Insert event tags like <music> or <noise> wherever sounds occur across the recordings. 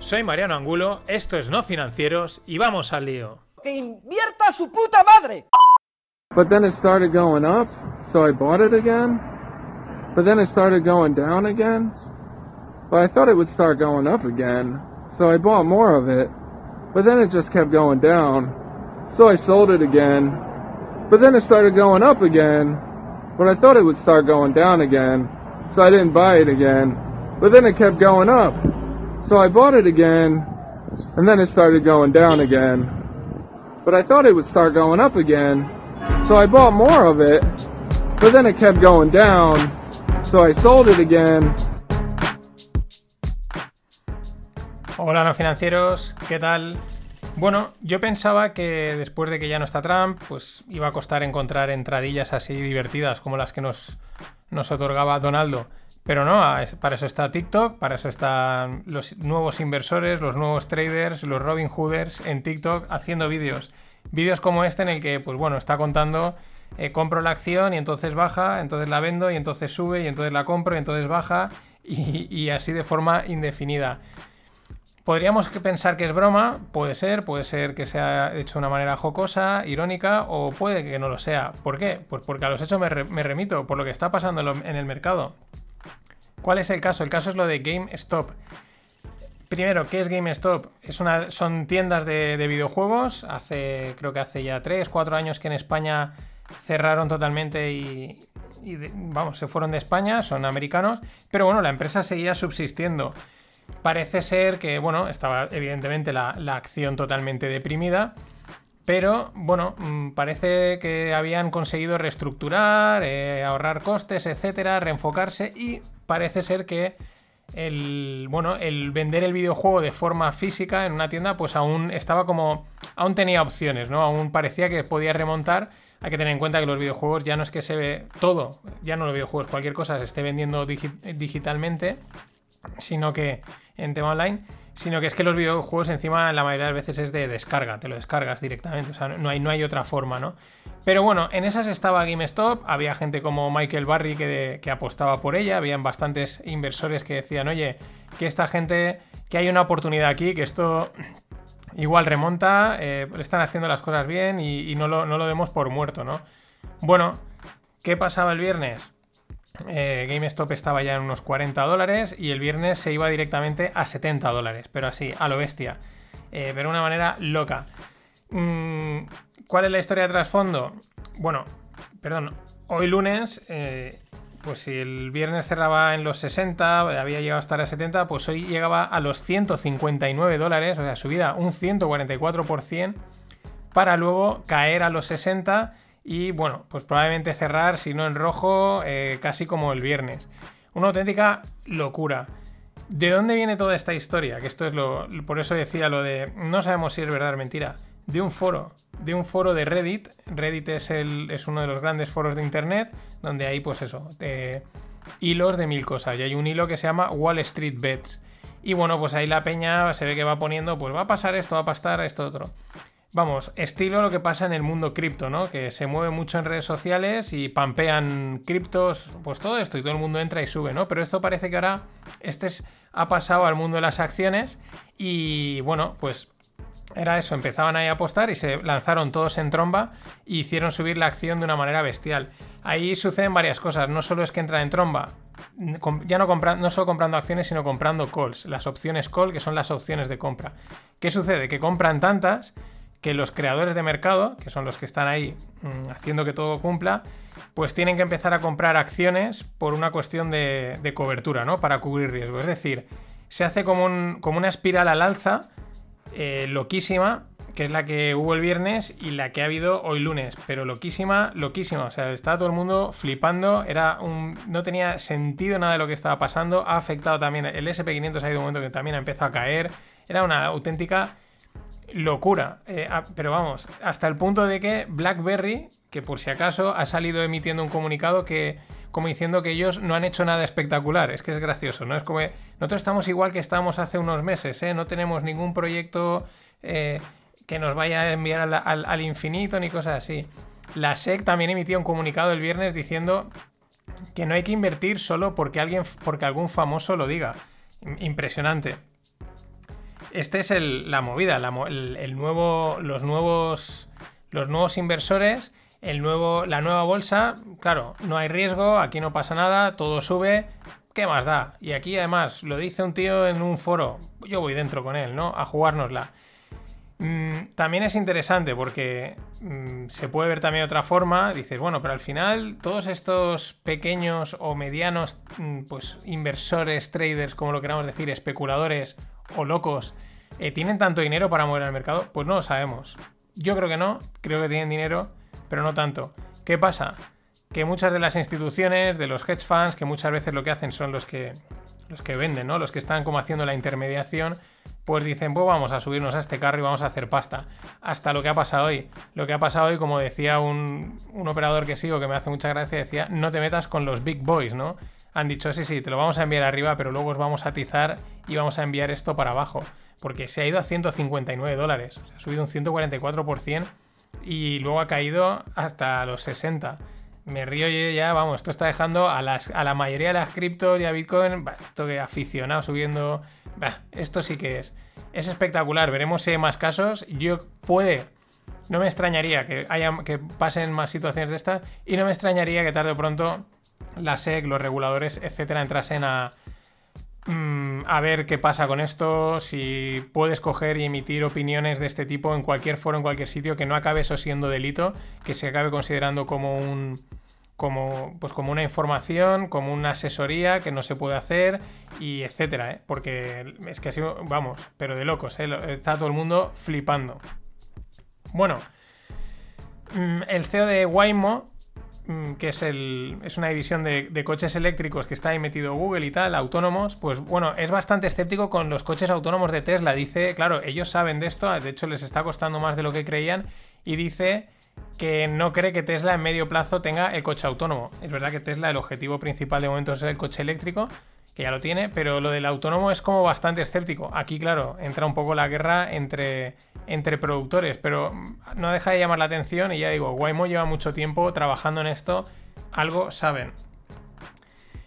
Soy Mariano Angulo, esto es No Financieros y vamos al lío. ¡Que invierta su puta madre! But then it started going up, so I bought it again. But then it started going down again. But I thought it would start going up again, so I bought more of it. But then it just kept going down, so I sold it again. But then it started going up again, but I thought it would start going down again, so I didn't buy it again. But then it kept going up, so I bought it again, and then it started going down again. But I thought it would start going up again, so I bought more of it, but then it kept going down, so I sold it again. Hola no financieros, ¿qué tal? Bueno, yo pensaba que después de que ya no está Trump, pues iba a costar encontrar entradillas así divertidas como las que nos, nos otorgaba Donaldo. Pero no, para eso está TikTok, para eso están los nuevos inversores, los nuevos traders, los Robin Hooders en TikTok haciendo vídeos. Vídeos como este en el que, pues bueno, está contando, eh, compro la acción y entonces baja, entonces la vendo y entonces sube y entonces la compro y entonces baja y, así de forma indefinida. Podríamos pensar que es broma, puede ser, puede ser que sea hecho de una manera jocosa, irónica, o puede que no lo sea. ¿Por qué? Pues porque a los hechos me, me remito, por lo que está pasando en el mercado. ¿Cuál es el caso? El caso es lo de GameStop. Primero, ¿qué es GameStop? Es una, son tiendas de, de, videojuegos. Hace, creo que hace ya 3, 4 años que en España cerraron totalmente y, vamos, se fueron de España, son americanos. Pero bueno, la empresa seguía subsistiendo. Parece ser que, bueno, estaba evidentemente la acción totalmente deprimida. Pero bueno, mm, parece que habían conseguido reestructurar, eh, ahorrar costes, etcétera, reenfocarse y parece ser que el, bueno, el vender el videojuego de forma física en una tienda pues aún estaba como, aún tenía opciones, ¿no? Aún parecía que podía remontar. Hay que tener en cuenta que los videojuegos ya no es que se ve todo, ya no los videojuegos, cualquier cosa se esté vendiendo digi digitalmente, sino que en tema online, sino que es que los videojuegos encima la mayoría de las veces es de descarga, te lo descargas directamente, o sea, no hay, no hay otra forma, ¿no? Pero bueno, en esas estaba GameStop, había gente como Michael Barry que, apostaba por ella, habían bastantes inversores que decían, oye, que esta gente, que hay una oportunidad aquí, que esto igual remonta, eh, están haciendo las cosas bien y, y no, lo, no lo demos por muerto, ¿no? Bueno, ¿qué pasaba el viernes? Eh, GameStop estaba ya en unos 40 dólares y el viernes se iba directamente a 70 dólares, pero así, a lo bestia. Eh, pero de una manera loca. Mm, ¿Cuál es la historia de trasfondo? Bueno, perdón, hoy lunes, eh, pues si el viernes cerraba en los 60, había llegado a estar a 70, pues hoy llegaba a los 159 dólares, o sea, subida un 144%, para luego caer a los 60 y bueno, pues probablemente cerrar, si no en rojo, eh, casi como el viernes. Una auténtica locura. ¿De dónde viene toda esta historia? Que esto es lo. Por eso decía lo de. No sabemos si es verdad o mentira. De un foro. De un foro de Reddit. Reddit es, el, es uno de los grandes foros de internet. Donde hay, pues eso. Eh, hilos de mil cosas. Y hay un hilo que se llama Wall Street Bets. Y bueno, pues ahí la peña se ve que va poniendo. Pues va a pasar esto, va a pasar esto otro. Vamos, estilo lo que pasa en el mundo cripto, ¿no? Que se mueve mucho en redes sociales y pampean criptos, pues todo esto y todo el mundo entra y sube, ¿no? Pero esto parece que ahora este es, ha pasado al mundo de las acciones y bueno, pues era eso, empezaban ahí a apostar y se lanzaron todos en tromba e hicieron subir la acción de una manera bestial. Ahí suceden varias cosas, no solo es que entran en tromba, ya no, compran, no solo comprando acciones, sino comprando calls, las opciones call, que son las opciones de compra. ¿Qué sucede? Que compran tantas que los creadores de mercado, que son los que están ahí mmm, haciendo que todo cumpla, pues tienen que empezar a comprar acciones por una cuestión de, cobertura, ¿no? Para cubrir riesgo. Es decir, se hace como, un, como una espiral al alza, eh, loquísima, que es la que hubo el viernes y la que ha habido hoy lunes. Pero loquísima, loquísima. O sea, estaba todo el mundo flipando. Era un. No tenía sentido nada de lo que estaba pasando. Ha afectado también. El SP500 ha habido un momento que también ha empezado a caer. Era una auténtica locura. Eh, pero vamos, hasta el punto de que BlackBerry, que por si acaso ha salido emitiendo un comunicado que, como diciendo que ellos no han hecho nada espectacular. Es que es gracioso, ¿no? Es como, nosotros estamos igual que estábamos hace unos meses, ¿eh? No tenemos ningún proyecto eh, que nos vaya a enviar al, infinito ni cosas así. La SEC también emitió un comunicado el viernes diciendo que no hay que invertir solo porque alguien, porque algún famoso lo diga. Impresionante. Este es la movida, el, nuevo, los nuevos, los nuevos inversores, el nuevo, la nueva bolsa. Claro, no hay riesgo, aquí no pasa nada, todo sube. ¿Qué más da? Y aquí además lo dice un tío en un foro. Yo voy dentro con él, ¿no? A jugárnosla. Mm, también es interesante porque mm, se puede ver también de otra forma. Dices, bueno, pero al final todos estos pequeños o medianos mm, pues inversores, traders, como lo queramos decir, especuladores o locos, eh, ¿tienen tanto dinero para mover el mercado? Pues no lo sabemos. Yo creo que no, creo que tienen dinero, pero no tanto. ¿Qué pasa? Que muchas de las instituciones, de los hedge funds, que muchas veces lo que hacen son los que, los que venden, ¿no? Los que están como haciendo la intermediación, pues dicen, pues vamos a subirnos a este carro y vamos a hacer pasta. Hasta lo que ha pasado hoy. Lo que ha pasado hoy, como decía un, un operador que sigo, que me hace mucha gracia, decía, no te metas con los big boys, ¿no? Han dicho, sí, sí, te lo vamos a enviar arriba, pero luego os vamos a atizar y vamos a enviar esto para abajo porque se ha ido a 159 dólares, ha subido un 144% y luego ha caído hasta los 60. Me río ya, vamos, esto está dejando a, las, a la mayoría de las criptos y a Bitcoin, esto que aficionado subiendo, esto sí que es. Es espectacular, veremos si hay más casos. Yo puede, no me extrañaría que, haya, que pasen más situaciones de estas y no me extrañaría que tarde o pronto la SEC, los reguladores, etcétera, entrasen a, Mm, a ver qué pasa con esto, si puedes coger y emitir opiniones de este tipo en cualquier foro, en cualquier sitio, que no acabe eso siendo delito, que se acabe considerando como un como, pues como una información, como una asesoría que no se puede hacer y etcétera, ¿eh? porque es que así, vamos, pero de locos, ¿eh? está todo el mundo flipando. Bueno, mm, el CEO de Waymo que es, el, es una división de, coches eléctricos que está ahí metido Google y tal, autónomos, pues bueno, es bastante escéptico con los coches autónomos de Tesla. Dice, claro, ellos saben de esto, de hecho les está costando más de lo que creían, y dice que no cree que Tesla en medio plazo tenga el coche autónomo. Es verdad que Tesla el objetivo principal de momento es el coche eléctrico, que ya lo tiene, pero lo del autónomo es como bastante escéptico. Aquí, claro, entra un poco la guerra entre, entre productores, pero no deja de llamar la atención y ya digo, Waymo lleva mucho tiempo trabajando en esto, algo saben.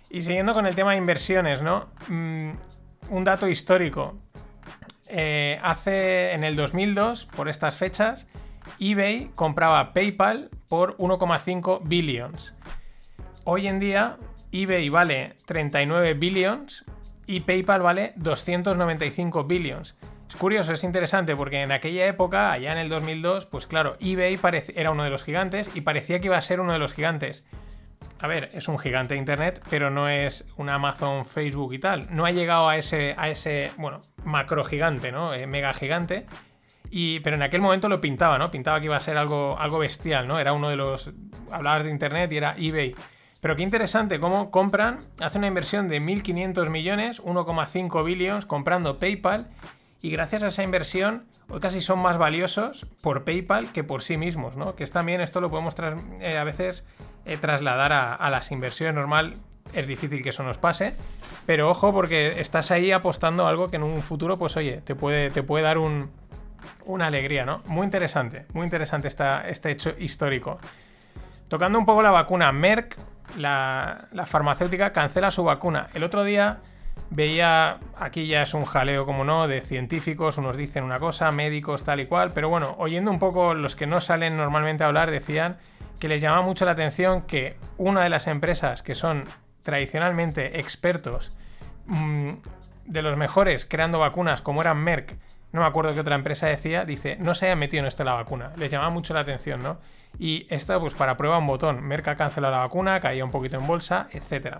Y siguiendo con el tema de inversiones, ¿no? Mm, un dato histórico. Eh, hace en el 2002, por estas fechas, eBay compraba PayPal por 1,5 billions. Hoy en día, eBay vale 39 billions y PayPal vale 295 billions. Es curioso, es interesante porque en aquella época, allá en el 2002, pues claro, eBay era uno de los gigantes y parecía que iba a ser uno de los gigantes. A ver, es un gigante de Internet, pero no es un Amazon, Facebook y tal. No ha llegado a ese, a ese bueno, macro gigante, ¿no? Eh, mega gigante. Y, pero en aquel momento lo pintaba, ¿no? Pintaba que iba a ser algo, algo bestial, ¿no? Era uno de los... Hablabas de Internet y era eBay. Pero qué interesante cómo compran, hacen una inversión de 1.500 millones, 1,5 billones, comprando PayPal. Y gracias a esa inversión, hoy casi son más valiosos por PayPal que por sí mismos, ¿no? Que es también, esto lo podemos eh, a veces eh, trasladar a, las inversiones normal. Es difícil que eso nos pase, pero ojo porque estás ahí apostando algo que en un futuro, pues oye, te puede, te puede dar un, una alegría, ¿no? Muy interesante, muy interesante este hecho histórico. Tocando un poco la vacuna, Merck la, farmacéutica cancela su vacuna. El otro día veía, aquí ya es un jaleo como no, de científicos, unos dicen una cosa, médicos tal y cual, pero bueno, oyendo un poco los que no salen normalmente a hablar, decían que les llama mucho la atención que una de las empresas que son tradicionalmente expertos mm, de los mejores creando vacunas, como era Merck, no me acuerdo qué otra empresa decía, dice, no se haya metido en esto la vacuna. Les llama mucho la atención, ¿no? Y esto, pues para prueba un botón. Merck cancela la vacuna, caía un poquito en bolsa, etc.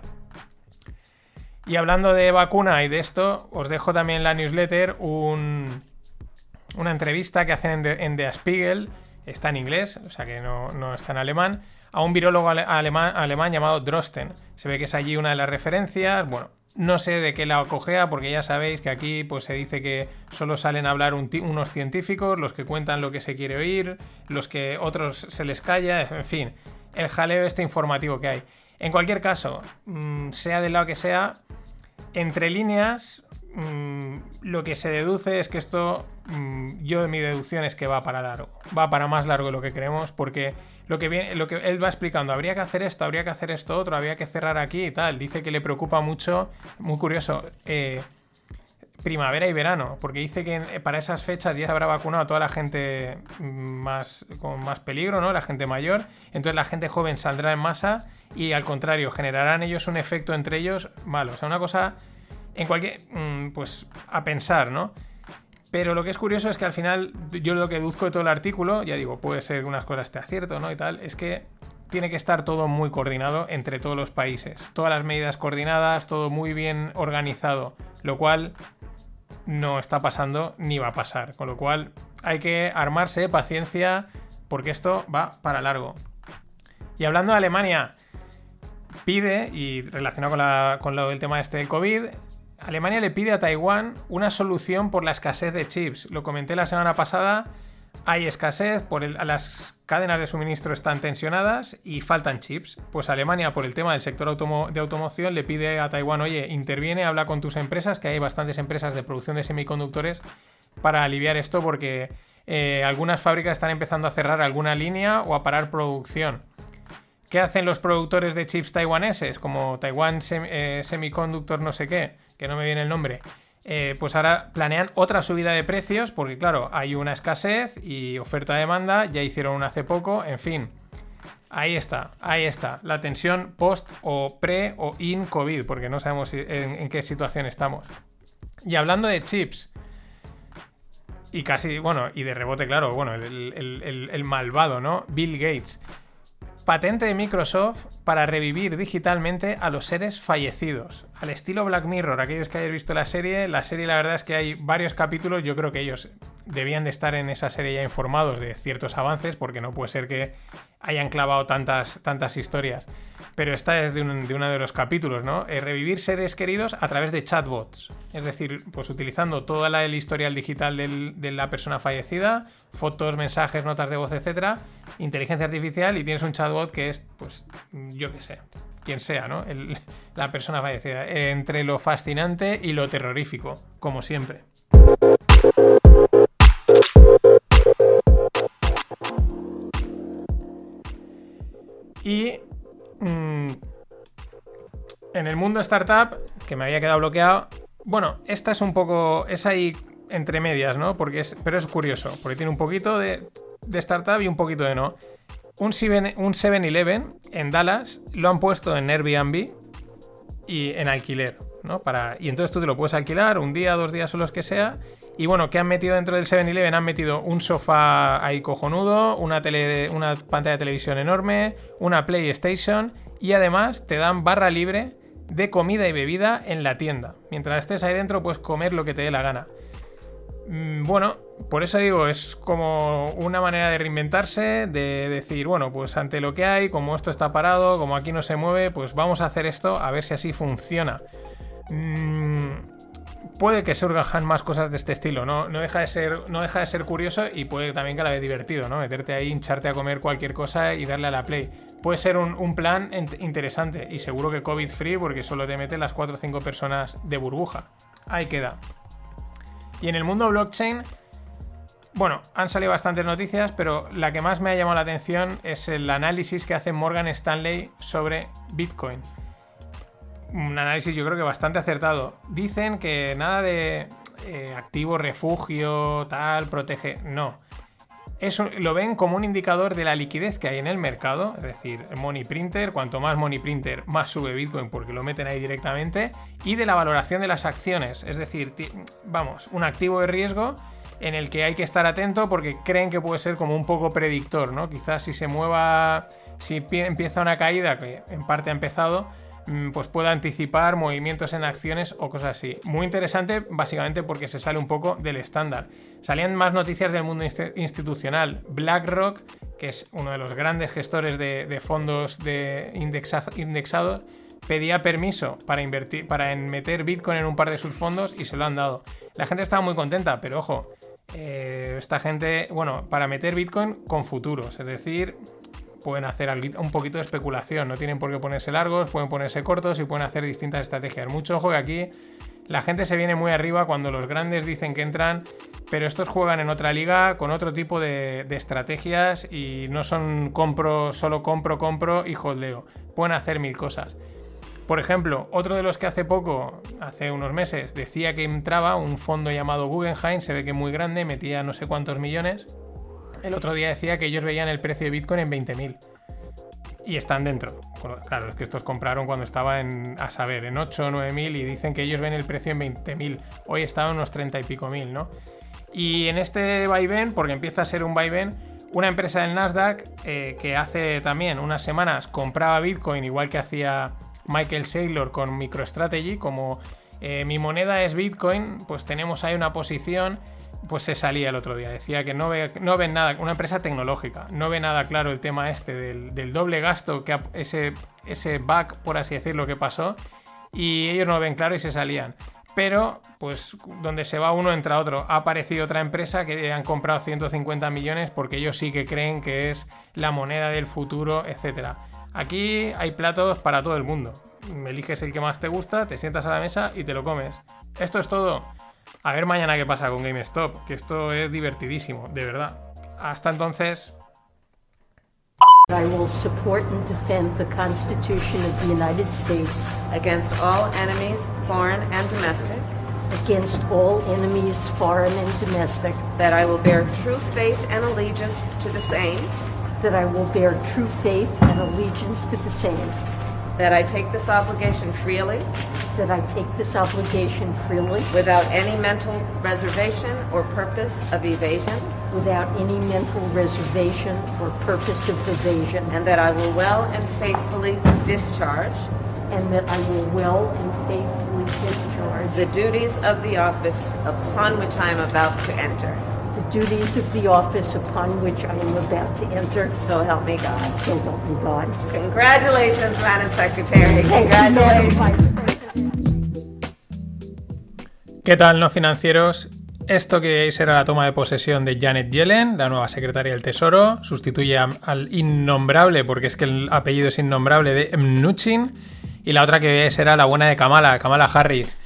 Y hablando de vacuna y de esto, os dejo también en la newsletter un, una entrevista que hacen en The, Spiegel, está en inglés, o sea que no, no está en alemán, a un virólogo ale- alemán, alemán llamado Drosten. Se ve que es allí una de las referencias. Bueno, no sé de qué la cogea, porque ya sabéis que aquí pues, se dice que solo salen a hablar unos científicos, los que cuentan lo que se quiere oír, los que otros se les calla, en fin, el jaleo este informativo que hay. En cualquier caso, mm, sea del lado que sea, entre líneas, mm, lo que se deduce es que esto, yo mi deducción es que va para largo, va para más largo de lo que creemos, porque lo que, él va explicando, habría que hacer esto, habría que hacer esto otro, habría que cerrar aquí y tal, dice que le preocupa mucho, muy curioso, eh, primavera y verano, porque dice que para esas fechas ya se habrá vacunado a toda la gente mm, más con más peligro, ¿no? La gente mayor, entonces la gente joven saldrá en masa y al contrario, generarán ellos un efecto entre ellos malo, o sea, una cosa en cualquier mm, pues a pensar, ¿no? Pero lo que es curioso es que al final, yo lo que deduzco de todo el artículo, ya digo, puede ser que unas cosas te acierto, ¿no? Y tal, es que tiene que estar todo muy coordinado entre todos los países. Todas las medidas coordinadas, todo muy bien organizado. Lo cual no está pasando ni va a pasar. Con lo cual hay que armarse paciencia porque esto va para largo. Y hablando de Alemania, pide, y relacionado con, la- con lo del tema este COVID, Alemania le pide a Taiwán una solución por la escasez de chips. Lo comenté la semana pasada. Hay escasez, por las cadenas de suministro están tensionadas y faltan chips. Pues Alemania, por el tema del sector de automoción, le pide a Taiwán, oye, interviene, habla con tus empresas, que hay bastantes empresas de producción de semiconductores, para aliviar esto porque eh, algunas fábricas están empezando a cerrar alguna línea o a parar producción. ¿Qué hacen los productores de chips taiwaneses? Como Taiwan eh, Semiconductor no sé qué, que no me viene el nombre. Eh, pues ahora planean otra subida de precios porque claro, hay una escasez y oferta-demanda, ya hicieron una hace poco, en fin. Ahí está, ahí está, la tensión post o pre o in COVID, porque no sabemos en, qué situación estamos. Y hablando de chips, y casi, bueno, y de rebote, claro, bueno, el- el malvado, ¿no? Bill Gates. Patente de Microsoft para revivir digitalmente a los seres fallecidos. Al estilo Black Mirror, aquellos que hayáis visto la serie, la serie la verdad es que hay varios capítulos, yo creo que ellos debían de estar en esa serie ya informados de ciertos avances, porque no puede ser que hayan clavado tantas, tantas historias. Pero esta es de, un- de uno de los capítulos, ¿no? Eh, revivir seres queridos a través de chatbots. Es decir, pues utilizando toda la, el historial digital de la persona fallecida, fotos, mensajes, notas de voz, etcétera, inteligencia artificial y tienes un chatbot que es, pues, yo qué sé, quien sea, ¿no? La persona fallecida. Entre lo fascinante y lo terrorífico, como siempre. Y mm, en el mundo startup, que me había quedado bloqueado, bueno, esta es un poco, es ahí entre medias, ¿no? Porque es, pero es curioso, porque tiene un poquito de, startup y un poquito de no. Un 7 un 7-Eleven en Dallas lo han puesto en Airbnb y en alquiler, ¿no? Para, y entonces tú te lo puedes alquilar un día, dos días o los que sea. Y bueno, ¿qué han metido dentro del 7-Eleven? Han metido un sofá ahí cojonudo, una, tele, una pantalla de televisión enorme, una PlayStation y además te dan barra libre de comida y bebida en la tienda. Mientras estés ahí dentro puedes comer lo que te dé la gana. Mm, Bueno, por eso digo, es como una manera de reinventarse, de decir, bueno, pues ante lo que hay, como esto está parado, como aquí no se mueve, pues vamos a hacer esto a ver si así funciona. Mm, puede que surjan más cosas de este estilo, ¿no? No deja de ser, no deja de ser curioso y puede también que la vez divertido, ¿no? Meterte ahí, hincharte a comer cualquier cosa y darle a la play. Puede ser un, un plan interesante y seguro que COVID free porque solo te meten las 4 o 5 personas de burbuja. Ahí queda. Y en el mundo blockchain, bueno, han salido bastantes noticias, pero la que más me ha llamado la atención es el análisis que hace Morgan Stanley sobre Bitcoin. Un análisis yo creo que bastante acertado. Dicen que nada de eh, activo, refugio, tal, protege. No. Es un- lo ven como un indicador de la liquidez que hay en el mercado, es decir, money printer, cuanto más money printer, más sube Bitcoin porque lo meten ahí directamente, y de la valoración de las acciones, es decir, vamos, un activo de riesgo en el que hay que estar atento porque creen que puede ser como un poco predictor, ¿no? Quizás si se mueva, si pie- empieza una caída, que en parte ha empezado, pues pueda anticipar movimientos en acciones o cosas así. Muy interesante, básicamente porque se sale un poco del estándar. Salían más noticias del mundo institucional. BlackRock, que es uno de los grandes gestores de, fondos de indexados, pedía permiso para invertir, para meter Bitcoin en un par de sus fondos y se lo han dado. La gente estaba muy contenta, pero ojo, eh, esta gente, bueno, para meter Bitcoin con futuros, es decir, pueden hacer un poquito de especulación, no tienen por qué ponerse largos, pueden ponerse cortos y pueden hacer distintas estrategias. Mucho ojo que aquí la gente se viene muy arriba cuando los grandes dicen que entran, pero estos juegan en otra liga con otro tipo de, estrategias y no son compro, solo compro, compro y holdeo. Pueden hacer mil cosas. Por ejemplo, otro de los que hace poco, hace unos meses, decía que entraba un fondo llamado Guggenheim, se ve que muy grande, metía no sé cuántos millones. El otro día decía que ellos veían el precio de Bitcoin en 20.000. Y están dentro. Claro, es que estos compraron cuando estaba en, a saber, en 8 o 9.000 y dicen que ellos ven el precio en 20.000. Hoy estaba en unos 30 y pico mil, ¿no? Y en este vaivén, porque empieza a ser un vaivén, una empresa del Nasdaq eh, que hace también unas semanas compraba Bitcoin igual que hacía Michael Saylor con MicroStrategy, como eh, mi moneda es Bitcoin, pues tenemos ahí una posición, pues se salía el otro día. Decía que no ve, no ven nada, una empresa tecnológica, no ve nada claro el tema este del, doble gasto, que ese, ese bug, por así decirlo, que pasó, y ellos no ven claro y se salían. Pero, pues, donde se va uno entra otro. Ha aparecido otra empresa que han comprado 150 millones porque ellos sí que creen que es la moneda del futuro, etcétera. Aquí hay platos para todo el mundo. Eliges el que más te gusta, te sientas a la mesa y te lo comes. Esto es todo. A ver mañana qué pasa con GameStop, que esto es divertidísimo, de verdad. Hasta entonces. I will support and defend the Constitution of the United States against all enemies, foreign and domestic. Against all enemies, foreign and domestic. That I will bear true faith and allegiance to the same that I will bear true faith and allegiance to the same. That I take this obligation freely. That I take this obligation freely. Without any mental reservation or purpose of evasion. Without any mental reservation or purpose of evasion. And that I will well and faithfully discharge. And that I will well and faithfully discharge. The duties of the office upon which I am about to enter duties of the office upon which I am about to enter. So help me God. So help me God. Congratulations, Madam Secretary. Congratulations. ¿Qué tal, no financieros? Esto que será la toma de posesión de Janet Yellen, la nueva secretaria del Tesoro, sustituye al innombrable, porque es que el apellido es innombrable, de Mnuchin, y la otra que será la buena de Kamala, Kamala Harris.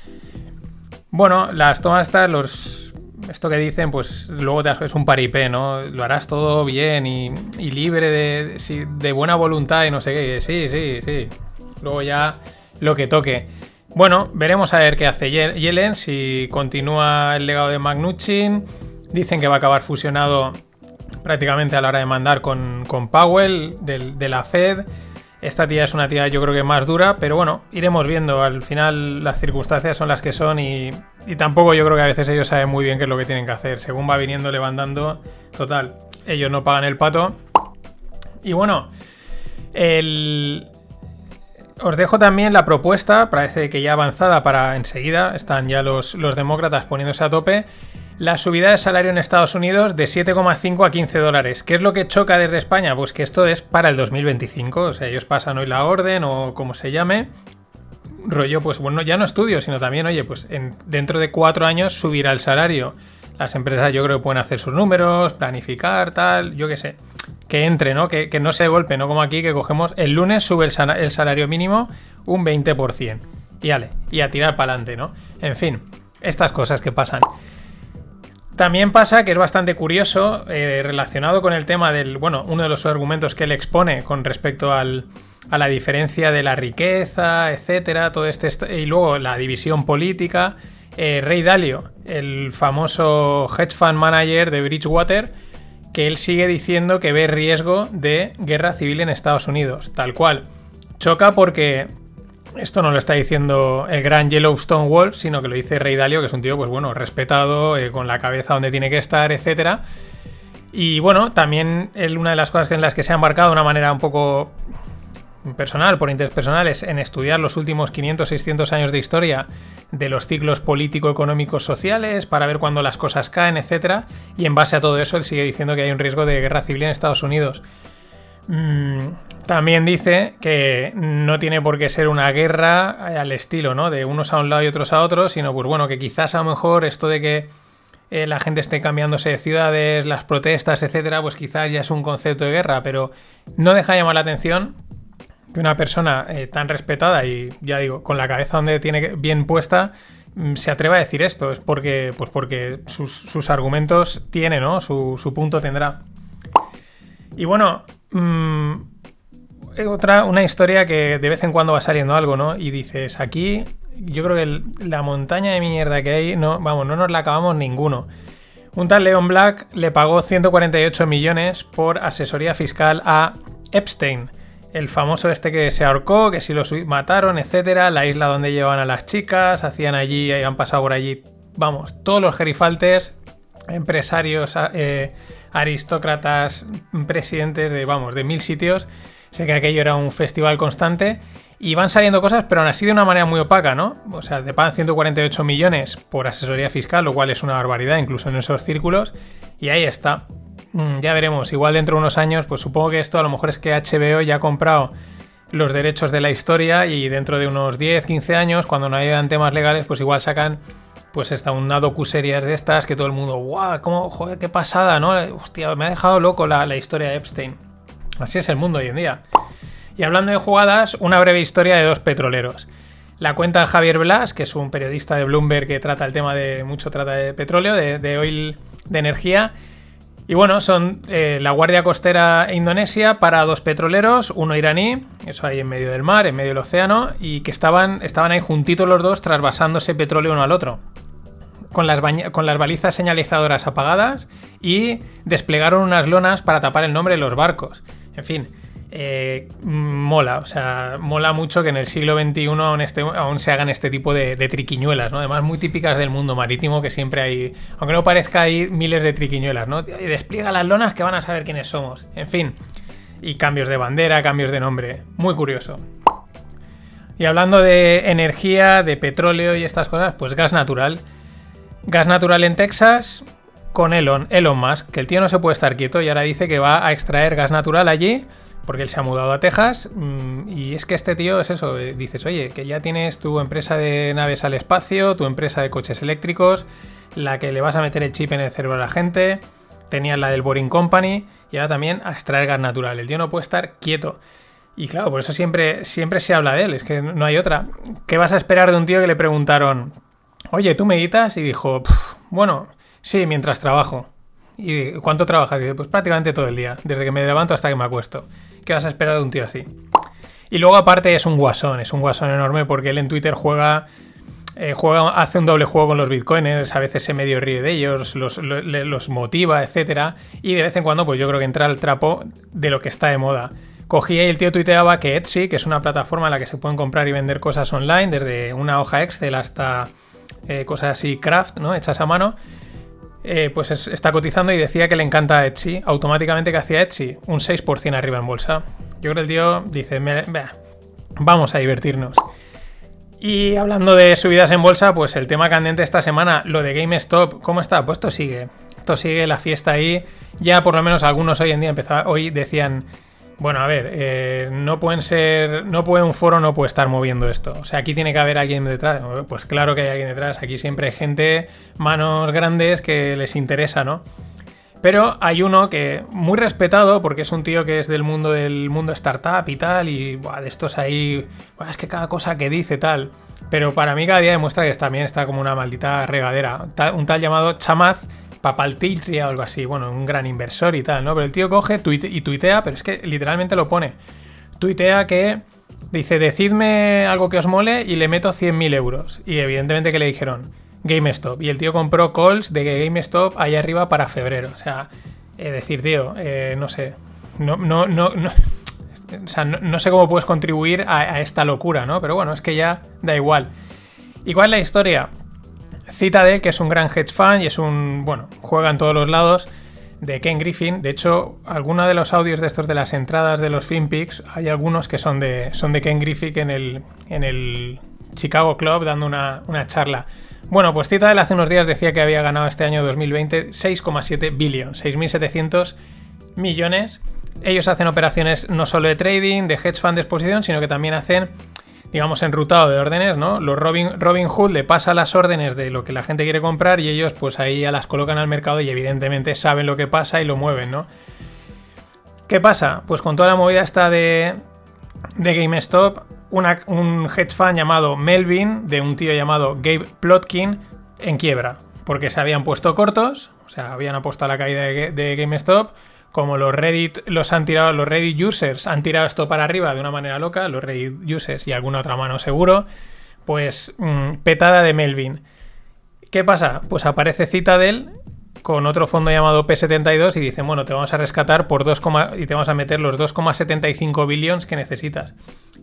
Bueno, las tomas estas, los esto que dicen, pues luego te es un paripé, ¿no? Lo harás todo bien y, libre de, de, buena voluntad y no sé qué. Sí, sí, sí. Luego ya lo que toque. Bueno, veremos a ver qué hace Yellen, si continúa el legado de Magnuchin. Dicen que va a acabar fusionado prácticamente a la hora de mandar con, con Powell de la Fed. Esta tía es una tía yo creo que más dura, pero bueno, iremos viendo. Al final las circunstancias son las que son y, tampoco yo creo que a veces ellos saben muy bien qué es lo que tienen que hacer. Según va viniendo, le van dando, total, ellos no pagan el pato. Y bueno, Os dejo también la propuesta, parece que ya avanzada para enseguida, están ya los, los demócratas poniéndose a tope, la subida de salario en Estados Unidos de 7,5 a 15 dólares. ¿Qué es lo que choca desde España? Pues que esto es para el 2025, o sea, ellos pasan hoy la orden o como se llame. Rollo, pues bueno, ya no estudio, sino también, oye, pues dentro de cuatro años subirá el salario. Las empresas yo creo que pueden hacer sus números, planificar, tal, yo qué sé. Que entre, ¿no? Que, no se golpe, no como aquí que cogemos el lunes sube el, el salario mínimo un 20%. Y vale, y a tirar para adelante, ¿no? En fin, estas cosas que pasan. También pasa que es bastante curioso, eh, relacionado con el tema del, bueno, uno de los argumentos que él expone con respecto al, a la diferencia de la riqueza, etcétera, todo este, y luego la división política. Eh, Rey Dalio, el famoso hedge fund manager de Bridgewater, que él sigue diciendo que ve riesgo de guerra civil en Estados Unidos, tal cual. Choca porque esto no lo está diciendo el gran Yellowstone Wolf, sino que lo dice Rey Dalio, que es un tío, pues bueno, respetado, eh, con la cabeza donde tiene que estar, etcétera. Y bueno, también una de las cosas en las que se ha embarcado de una manera un poco personal, por interés personal, es en estudiar los últimos 500, 600 años de historia de los ciclos político-económicos sociales para ver cuándo las cosas caen, etc. Y en base a todo eso, él sigue diciendo que hay un riesgo de guerra civil en Estados Unidos. Mm, también dice que no tiene por qué ser una guerra al estilo, ¿no? De unos a un lado y otros a otro, sino pues bueno, que quizás a lo mejor esto de que eh, la gente esté cambiándose de ciudades, las protestas, etcétera, pues quizás ya es un concepto de guerra, pero no deja de llamar la atención que una persona eh, tan respetada y ya digo, con la cabeza donde tiene bien puesta, mm, se atreva a decir esto. Es porque, pues porque sus, argumentos tiene, ¿no? Su punto tendrá. Y bueno, mmm, otra, una historia que de vez en cuando va saliendo algo, ¿no? Y dices, aquí yo creo que la montaña de mierda que hay, no, vamos, no nos la acabamos ninguno. Un tal Leon Black le pagó 148 millones por asesoría fiscal a Epstein, el famoso este que se ahorcó, que si lo mataron, etcétera, la isla donde llevaban a las chicas, hacían allí, han pasado por allí, vamos, todos los gerifaltes, empresarios, eh, aristócratas, presidentes de, vamos, de mil sitios. Sé que aquello era un festival constante y van saliendo cosas, pero aún así de una manera muy opaca, ¿no? O sea, te pagan 148 millones por asesoría fiscal, lo cual es una barbaridad, incluso en esos círculos. Y ahí está. Mm, ya veremos. Igual dentro de unos años, pues supongo que esto a lo mejor es que HBO ya ha comprado los derechos de la historia y dentro de unos 10, 15 años, cuando no hayan temas legales, pues igual sacan pues está una docu-series de estas que todo el mundo, ¡guau! ¿Cómo, joder, qué pasada, ¿no? Hostia, me ha dejado loco la, la historia de Epstein. Así es el mundo hoy en día. Y hablando de jugadas, una breve historia de dos petroleros. La cuenta de Javier Blas, que es un periodista de Bloomberg que trata el tema de mucho trata de petróleo, de, oil, de energía. Y bueno, son eh, la Guardia Costera Indonesia para dos petroleros, uno iraní, eso ahí en medio del mar, en medio del océano, y que estaban, estaban ahí juntitos los dos trasvasándose petróleo uno al otro. Con las, balizas señalizadoras apagadas y desplegaron unas lonas para tapar el nombre de los barcos. En fin, eh, mola, o sea, mola mucho que en el siglo XXI aún, se hagan este tipo de, triquiñuelas, ¿no? Además, muy típicas del mundo marítimo, que siempre hay, aunque no parezca, hay miles de triquiñuelas, ¿no? Y despliega las lonas que van a saber quiénes somos. En fin, y cambios de bandera, cambios de nombre, muy curioso. Y hablando de energía, de petróleo y estas cosas, pues gas natural. Gas natural en Texas con Elon, Elon Musk, que el tío no se puede estar quieto y ahora dice que va a extraer gas natural allí porque él se ha mudado a Texas mm, y es que este tío es eso, eh, dices, oye, que ya tienes tu empresa de naves al espacio, tu empresa de coches eléctricos, la que le vas a meter el chip en el cerebro a la gente, tenías la del Boring Company y ahora también a extraer gas natural. El tío no puede estar quieto. Y claro, por eso siempre, siempre se habla de él, es que no hay otra. ¿Qué vas a esperar de un tío que le preguntaron, oye, ¿tú meditas? Y dijo, bueno, sí, mientras trabajo. ¿Y cuánto trabajas? dice, pues prácticamente todo el día, desde que me levanto hasta que me acuesto. ¿Qué vas a esperar de un tío así? Y luego aparte es un guasón, es un guasón enorme porque él en Twitter juega, eh, juega hace un doble juego con los bitcoiners, a veces se medio ríe de ellos, los, los, motiva, etc. Y de vez en cuando pues yo creo que entra al trapo de lo que está de moda. Cogía y el tío tuiteaba que Etsy, que es una plataforma en la que se pueden comprar y vender cosas online, desde una hoja Excel hasta eh, cosas así craft, ¿no? Hechas a mano, eh, pues está cotizando y decía que le encanta Etsy. Automáticamente que hacía Etsy, un 6% arriba en bolsa. Yo creo que el tío dice, vamos a divertirnos. Y hablando de subidas en bolsa, pues el tema candente esta semana, lo de GameStop, ¿cómo está? Pues esto sigue. Esto sigue la fiesta ahí. Ya por lo menos algunos hoy en día hoy decían, bueno, a ver, eh, no pueden ser. No puede un foro no puede estar moviendo esto. O sea, aquí tiene que haber alguien detrás. Pues claro que hay alguien detrás. Aquí siempre hay gente, manos grandes que les interesa, ¿no? Pero hay uno que muy respetado porque es un tío que es del mundo del mundo startup y tal y buah, de estos ahí, es que cada cosa que dice tal. Pero para mí cada día demuestra que también está como una maldita regadera. Un tal llamado Chamaz Papaltitria o algo así, bueno, un gran inversor y tal, ¿no? Pero el tío coge y tuitea, pero es que literalmente lo pone. Tuitea que dice, decidme algo que os mole y le meto 100.000 euros. Y evidentemente que le dijeron, GameStop. Y el tío compró calls de GameStop ahí arriba para febrero. O sea, decir, tío, eh, no sé. No, no, no. O sea, no, sé cómo puedes contribuir a, a, esta locura, ¿no? Pero bueno, es que ya da igual. ¿Y cuál es la historia? Citadel, que es un gran hedge fund y es un. Bueno, juega en todos los lados. de Ken Griffin. De hecho, algunos de los audios de estos de las entradas de los FinPix, hay algunos que son de, son de Ken Griffin en el, en el Chicago Club dando una, una charla. Bueno, pues Citadel hace unos días decía que había ganado este año 2020 6,7 billones, 6.700 millones. Ellos hacen operaciones no solo de trading, de hedge fund de exposición, sino que también hacen, digamos, enrutado de órdenes, ¿no? Los Robin, Robin Hood le pasa las órdenes de lo que la gente quiere comprar y ellos pues ahí ya las colocan al mercado y evidentemente saben lo que pasa y lo mueven, ¿no? ¿Qué pasa? Pues con toda la movida esta de, de GameStop, un hedge fund llamado Melvin, de un tío llamado Gabe Plotkin, en quiebra. Porque se habían puesto cortos, o sea, habían apostado a la caída de GameStop. Como los Reddit los han tirado, los Reddit users han tirado esto para arriba de una manera loca, los Reddit users y alguna otra mano seguro, pues mmm, petada de Melvin. ¿Qué pasa? Pues aparece Citadel con otro fondo llamado P72 y dicen, bueno, te vamos a rescatar por 2, y te vamos a meter los 2,75 billones que necesitas.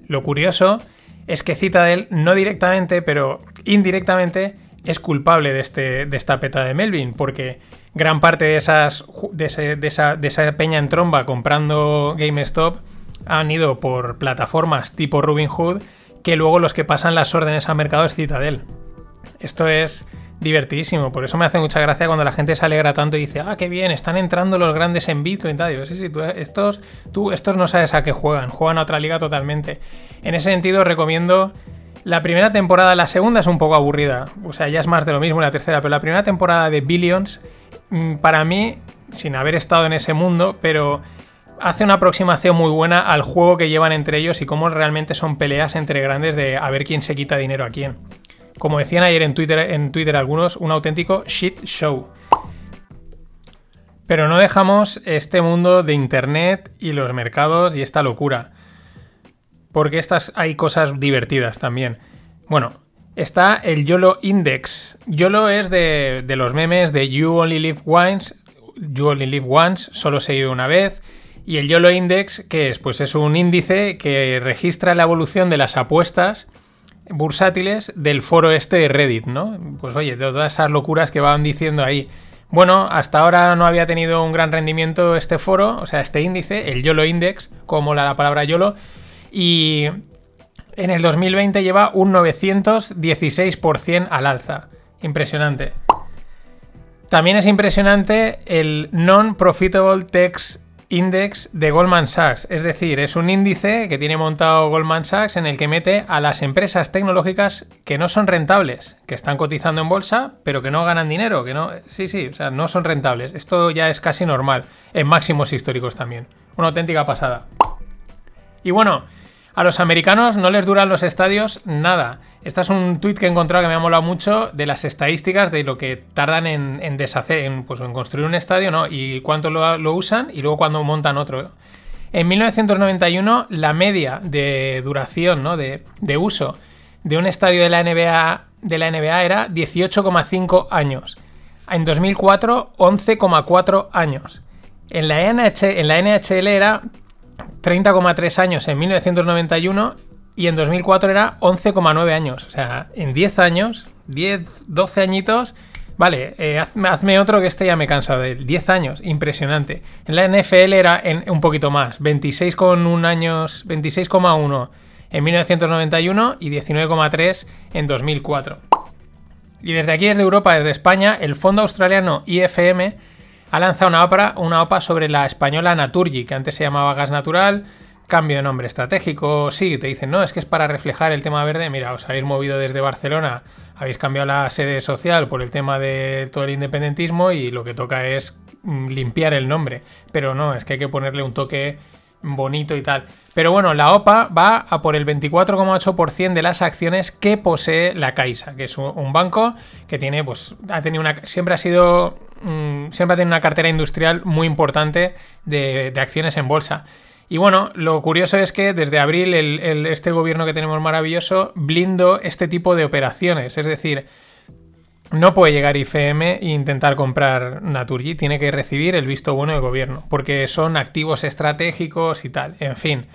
Lo curioso es que Citadel no directamente, pero indirectamente es culpable de, este, de esta peta de Melvin, porque gran parte de, esas, de, esa, de esa peña en tromba comprando GameStop han ido por plataformas tipo Robinhood, que luego los que pasan las órdenes a mercado es Citadel. Esto es divertidísimo. Por eso me hace mucha gracia cuando la gente se alegra tanto y dice, ah, qué bien, están entrando los grandes en Bitcoin. Tal. Tú, estos, tú, estos no sabes a qué juegan, juegan a otra liga totalmente. En ese sentido, recomiendo la primera temporada, la segunda es un poco aburrida. O sea, ya es más de lo mismo la tercera, pero la primera temporada de Billions, mm, para mí, sin haber estado en ese mundo, pero hace una aproximación muy buena al juego que llevan entre ellos y cómo realmente son peleas entre grandes de a ver quién se quita dinero a quién como decían ayer en Twitter, en Twitter algunos, un auténtico shit show. Pero no dejamos este mundo de Internet y los mercados y esta locura. Porque estas hay cosas divertidas también. Bueno, está el YOLO Index. YOLO es de, los memes de You Only Live Once. You Only Live Once, solo se vive una vez. Y el YOLO Index, ¿qué es? Pues es un índice que registra la evolución de las apuestas bursátiles del foro este de Reddit, ¿no? Pues oye, de todas esas locuras que van diciendo ahí. Bueno, hasta ahora no había tenido un gran rendimiento este foro, o sea, este índice, el YOLO Index, como la palabra YOLO, y en el 2020 lleva un 916% al alza. Impresionante. También es impresionante el Non-Profitable Text Index de Goldman Sachs. Es decir, es un índice que tiene montado Goldman Sachs en el que mete a las empresas tecnológicas que no son rentables, que están cotizando en bolsa, pero que no ganan dinero, que no. Sí, sí, o sea, no son rentables. Esto ya es casi normal, en máximos históricos también. Una auténtica pasada. Y bueno, a los americanos no les duran los estadios nada. Este es un tuit que he encontrado que me ha molado mucho de las estadísticas de lo que tardan en, deshacer, en, pues, en construir un estadio, ¿no? Y cuánto lo, usan y luego cuando montan otro. En 1991, la media de duración, ¿no? De, uso de un estadio de la NBA, de la NBA era 18,5 años. En 2004, 11,4 años. En la, en la NHL era 30,3 años en 1991 y en 2004 era 11,9 años. O sea, en 10 años, 10, 12 añitos. Vale, eh, hazme, otro que este ya me he cansado de él. 10 años, impresionante. En la NFL era en, un poquito más, 26,1 años, 26,1 en 1991 y 19,3 en 2004. Y desde aquí, desde Europa, desde España, el fondo australiano IFM ha lanzado una OPA, una OPA sobre la española Naturgy, que antes se llamaba Gas Natural, cambio de nombre estratégico, sí, te dicen, no, es que es para reflejar el tema verde, mira, os habéis movido desde Barcelona, habéis cambiado la sede social por el tema de todo el independentismo y lo que toca es mm, limpiar el nombre, pero no, es que hay que ponerle un toque bonito y tal. Pero bueno, la OPA va a por el 24,8% de las acciones que posee la Caixa, que es un banco que tiene, pues, ha tenido una, siempre ha sido, mm, siempre ha tenido una cartera industrial muy importante de, de acciones en bolsa. Y bueno, lo curioso es que desde abril este gobierno que tenemos maravilloso blindó este tipo de operaciones. Es decir, no puede llegar IFM e intentar comprar Naturgy, tiene que recibir el visto bueno del gobierno, porque son activos estratégicos y tal. En fin,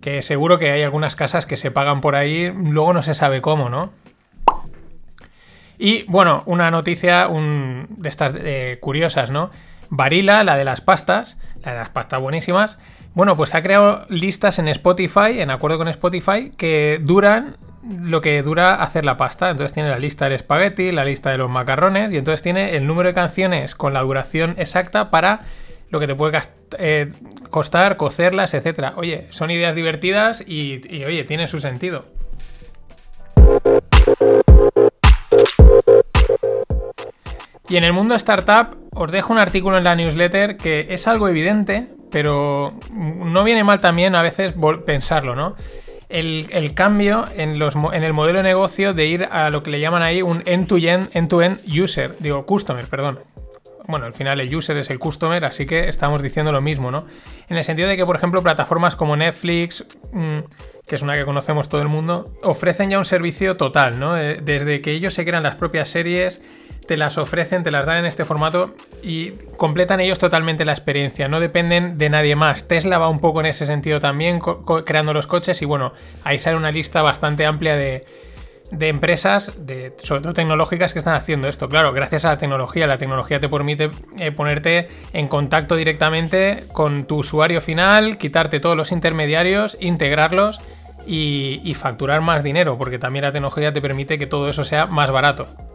que seguro que hay algunas casas que se pagan por ahí, luego no se sabe cómo, ¿no? Y bueno, una noticia de estas eh, curiosas, ¿no? Barilla, la de las pastas, la de las pastas buenísimas, bueno, pues ha creado listas en Spotify, en acuerdo con Spotify, que duran lo que dura hacer la pasta. Entonces tiene la lista del espagueti, la lista de los macarrones y entonces tiene el número de canciones con la duración exacta para lo que te puede eh, costar cocerlas, etcétera. Oye, son ideas divertidas y, y oye, tiene su sentido. Y en el mundo startup os dejo un artículo en la newsletter que es algo evidente, pero no viene mal también a veces pensarlo, ¿no? El, cambio en, los, en, el modelo de negocio de ir a lo que le llaman ahí un end-to-end -end, to -end user, digo, customer, perdón. Bueno, al final el user es el customer, así que estamos diciendo lo mismo, ¿no? En el sentido de que, por ejemplo, plataformas como Netflix, mm, que es una que conocemos todo el mundo, ofrecen ya un servicio total, ¿no? Desde que ellos se crean las propias series, te las ofrecen, te las dan en este formato y completan ellos totalmente la experiencia, no dependen de nadie más. Tesla va un poco en ese sentido también, creando los coches y bueno, ahí sale una lista bastante amplia de, empresas, de, sobre todo tecnológicas, que están haciendo esto. Claro, gracias a la tecnología, la tecnología te permite eh, ponerte en contacto directamente con tu usuario final, quitarte todos los intermediarios, integrarlos y facturar más dinero, porque también la tecnología te permite que todo eso sea más barato.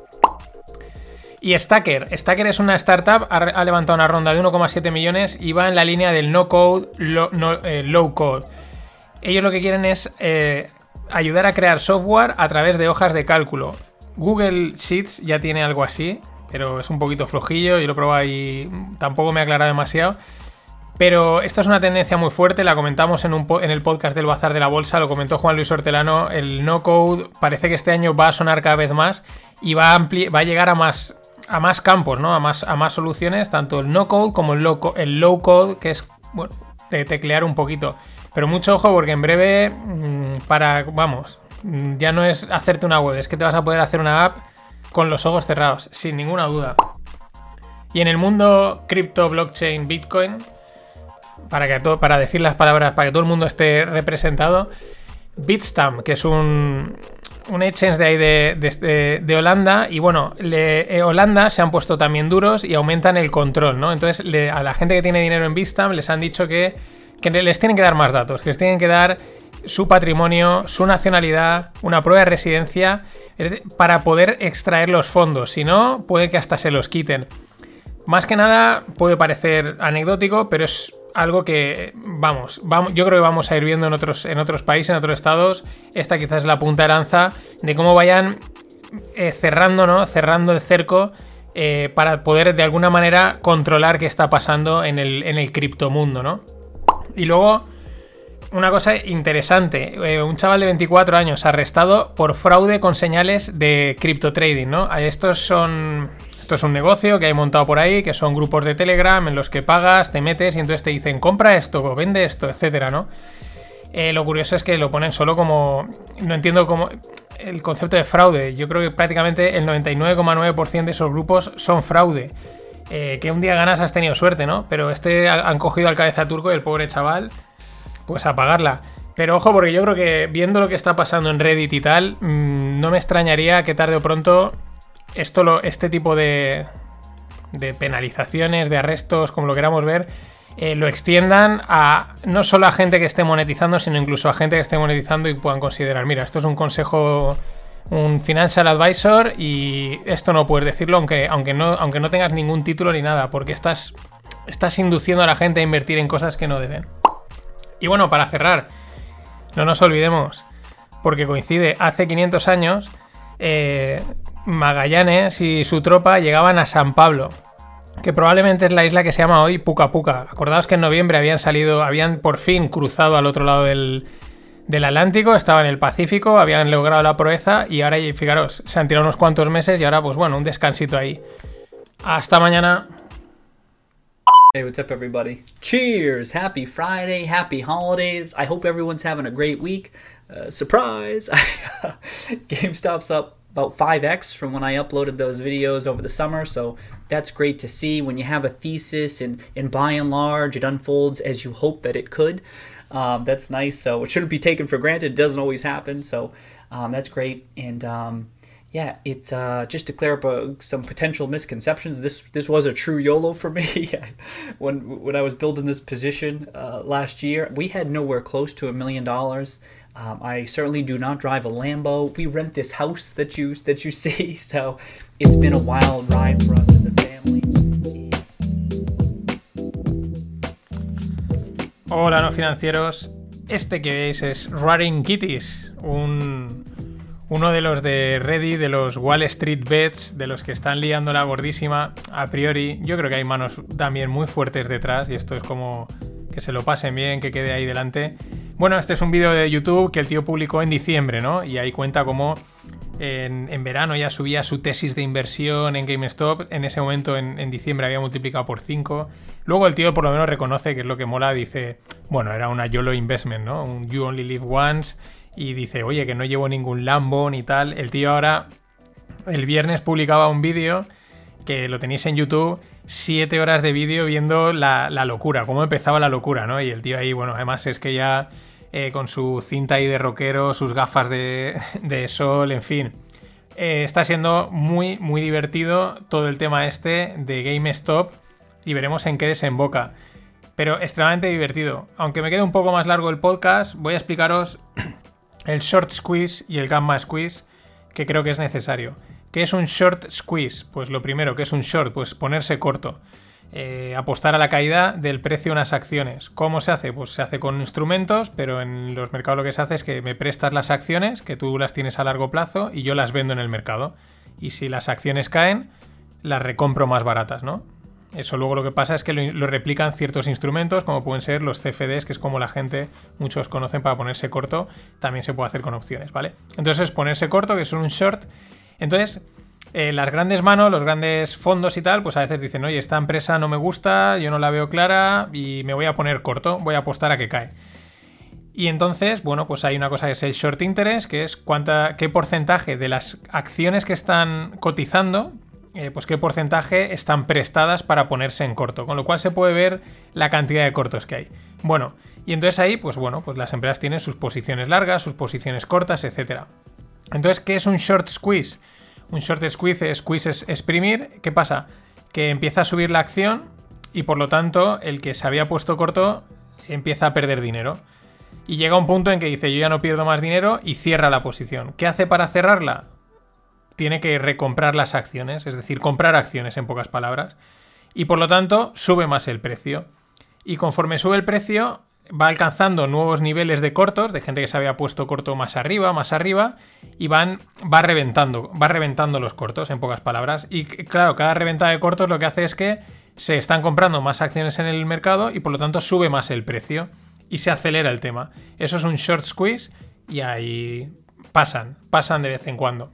Y Stacker. Stacker es una startup, ha, levantado una ronda de 1,7 millones y va en la línea del no code, eh, low code. Ellos lo que quieren es eh, ayudar a crear software a través de hojas de cálculo. Google Sheets ya tiene algo así, pero es un poquito flojillo. Yo lo probado y tampoco me ha aclarado demasiado. Pero esta es una tendencia muy fuerte, la comentamos en, el podcast del Bazar de la Bolsa, lo comentó Juan Luis Hortelano, el no code parece que este año va a sonar cada vez más y va a, va a llegar a más, a más campos, ¿no? A más, a más soluciones, tanto el no code como el low, el code, que es, teclear un poquito. Pero mucho ojo porque en breve, mm, para, vamos, mm, ya no es hacerte una web, es que te vas a poder hacer una app con los ojos cerrados, sin ninguna duda. Y en el mundo cripto, blockchain, bitcoin, para, que todo, para decir las palabras, para que todo el mundo esté representado, Bitstamp, que es un, un exchange de ahí de, Holanda. Y bueno, eh, Holanda se han puesto también duros y aumentan el control, ¿no? Entonces, a la gente que tiene dinero en Bitstamp les han dicho que, que les tienen que dar más datos, que les tienen que dar su patrimonio, su nacionalidad, una prueba de residencia para poder extraer los fondos. Si no, puede que hasta se los quiten. Más que nada puede parecer anecdótico, pero es algo que, vamos, yo creo que vamos a ir viendo en otros, en otros países, en otros estados. Esta quizás es la punta de lanza de cómo vayan eh, cerrando, ¿no? Cerrando el cerco eh, para poder de alguna manera controlar qué está pasando en el, en el criptomundo, ¿no? Y luego, una cosa interesante, eh, un chaval de 24 años arrestado por fraude con señales de cripto trading, ¿no? Estos son esto es un negocio que hay montado por ahí, que son grupos de Telegram en los que pagas, te metes y entonces te dicen compra esto, vende esto, etcétera, ¿no? Eh, lo curioso es que lo ponen solo como. No entiendo cómo. El concepto de fraude. Yo creo que prácticamente el 99,9% de esos grupos son fraude. Eh, que un día ganas has tenido suerte, ¿no? Pero este han cogido al cabeza turco y el pobre chaval, pues a pagarla. Pero ojo, porque yo creo que viendo lo que está pasando en Reddit y tal, mm, no me extrañaría que tarde o pronto esto este tipo de, de penalizaciones, de arrestos, como lo queramos ver, eh, lo extiendan a no solo a gente que esté monetizando, sino incluso a gente que esté monetizando y puedan considerar, mira, esto es un consejo, un financial advisor y esto no puedes decirlo aunque, aunque, no, aunque no tengas ningún título ni nada, porque estás, estás induciendo a la gente a invertir en cosas que no deben. Y bueno, para cerrar, no nos olvidemos, porque coincide, hace 500 años eh, Magallanes y su tropa llegaban a San Pablo, que probablemente es la isla que se llama hoy Puca Puca. Acordaos que en noviembre habían salido, habían por fin cruzado al otro lado del, Atlántico, estaban en el Pacífico, habían logrado la proeza y ahora, fijaros, se han tirado unos cuantos meses y ahora, pues bueno, un descansito ahí. Hasta mañana. Hey, what's up, everybody? Cheers! Happy Friday, happy holidays. I hope everyone's having a great week. Uh, surprise! <laughs> GameStop's up about 5x from when I uploaded those videos over the summer. So that's great to see when you have a thesis and, and by and large it unfolds as you hope that it could. Um, that's nice. So it shouldn't be taken for granted. It doesn't always happen. So um, that's great. And um, yeah, it uh, just to clear up uh, some potential misconceptions. This this was a true YOLO for me. <laughs> when when I was building this position uh, last year, we had nowhere close to a million dollars. Um, I certainly do not drive a Lambo. We rent this house that you that you <laughs> see, so it's been a wild ride for us as a family. Hola, no financieros. Este que veis es Running Kitties, un, uno de los de Reddit, de los Wall Street Bets, de los que están liando la gordísima. A priori, yo creo que hay manos también muy fuertes detrás y esto es como que se lo pasen bien, que quede ahí delante. Bueno, este es un vídeo de YouTube que el tío publicó en diciembre, ¿no? Y ahí cuenta cómo en, verano ya subía su tesis de inversión en GameStop. En ese momento, en, diciembre, había multiplicado por 5. Luego el tío por lo menos reconoce que es lo que mola. Dice, bueno, era una YOLO investment, ¿no? Un You Only Live Once. Y dice, oye, que no llevo ningún Lambo ni tal. El tío ahora, el viernes publicaba un vídeo que lo tenéis en YouTube. Siete horas de vídeo viendo la, la locura, cómo empezaba la locura, ¿no? Y el tío ahí, bueno, además es que ya eh, con su cinta ahí de rockero, sus gafas de, sol, en fin. Eh, está siendo muy, muy divertido todo el tema este de GameStop y veremos en qué desemboca. Pero extremadamente divertido. Aunque me quede un poco más largo el podcast, voy a explicaros <clears throat> el short squeeze y el gamma squeeze que creo que es necesario. ¿Qué es un short squeeze? Pues lo primero, ¿qué es un short? Pues ponerse corto. Eh, apostar a la caída del precio de unas acciones. ¿Cómo se hace? Pues se hace con instrumentos, pero en los mercados lo que se hace es que me prestas las acciones, que tú las tienes a largo plazo, y yo las vendo en el mercado. Y si las acciones caen, las recompro más baratas, ¿no? Eso luego lo que pasa es que lo, replican ciertos instrumentos, como pueden ser los CFDs, que es como la gente, muchos conocen para ponerse corto, también se puede hacer con opciones, ¿vale? Entonces ponerse corto, que es un short. Entonces, las grandes manos, los grandes fondos y tal, pues a veces dicen, oye, esta empresa no me gusta, yo no la veo clara y me voy a poner corto, voy a apostar a que cae. Y entonces, bueno, pues hay una cosa que es el short interest, que es cuánta, qué porcentaje de las acciones que están cotizando, eh, pues qué porcentaje están prestadas para ponerse en corto, con lo cual se puede ver la cantidad de cortos que hay. Bueno, y entonces ahí, pues bueno, pues las empresas tienen sus posiciones largas, sus posiciones cortas, etc. Entonces, ¿qué es un short squeeze? Un short squeeze, squeeze es exprimir. ¿Qué pasa? Que empieza a subir la acción y por lo tanto el que se había puesto corto empieza a perder dinero. Y llega un punto en que dice yo ya no pierdo más dinero y cierra la posición. ¿Qué hace para cerrarla? Tiene que recomprar las acciones, es decir, comprar acciones en pocas palabras. Y por lo tanto sube más el precio. Y conforme sube el precio, va alcanzando nuevos niveles de cortos, de gente que se había puesto corto más arriba, más arriba, y van, va reventando, va reventando los cortos, en pocas palabras. Y claro, cada reventada de cortos lo que hace es que se están comprando más acciones en el mercado y por lo tanto sube más el precio y se acelera el tema. Eso es un short squeeze y ahí pasan, pasan de vez en cuando.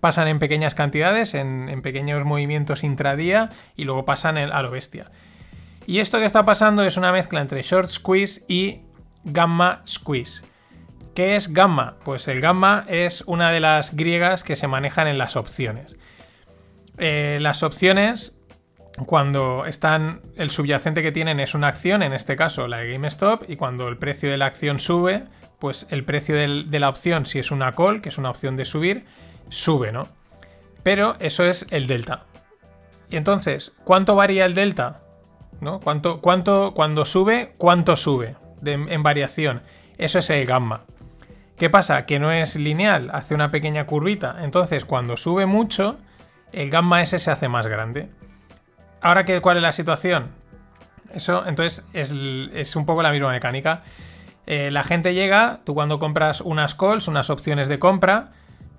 Pasan en pequeñas cantidades, en, en pequeños movimientos intradía y luego pasan a lo bestia. Y esto que está pasando es una mezcla entre short squeeze y gamma squeeze. ¿Qué es gamma? Pues el gamma es una de las griegas que se manejan en las opciones. Eh, las opciones, cuando están, el subyacente que tienen es una acción, en este caso la de GameStop, y cuando el precio de la acción sube, pues el precio de la opción, si es una call, que es una opción de subir, sube, ¿no? Pero eso es el delta. Y entonces, ¿cuánto varía el delta? ¿No? ¿Cuánto, cuánto, cuando sube, cuánto sube en variación? Eso es el gamma. ¿Qué pasa? Que no es lineal, hace una pequeña curvita. Entonces, cuando sube mucho, el gamma S se hace más grande. Ahora, ¿qué, ¿cuál es la situación? Eso, entonces, es, un poco la misma mecánica. Eh, la gente llega, tú cuando compras unas calls, unas opciones de compra,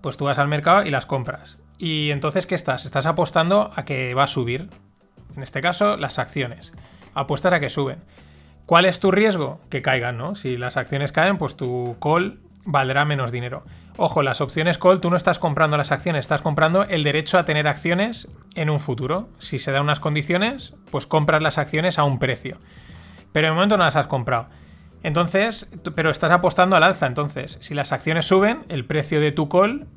pues tú vas al mercado y las compras. Y entonces, ¿qué estás? Estás apostando a que va a subir en este caso las acciones. Apuestas a que suben. ¿Cuál es tu riesgo? Que caigan, ¿no? Si las acciones caen, pues tu call valdrá menos dinero. Ojo, las opciones call, tú no estás comprando las acciones, estás comprando el derecho a tener acciones en un futuro. Si se dan unas condiciones, pues compras las acciones a un precio. Pero de momento no las has comprado. Entonces, pero estás apostando al alza. Entonces, si las acciones suben, el precio de tu call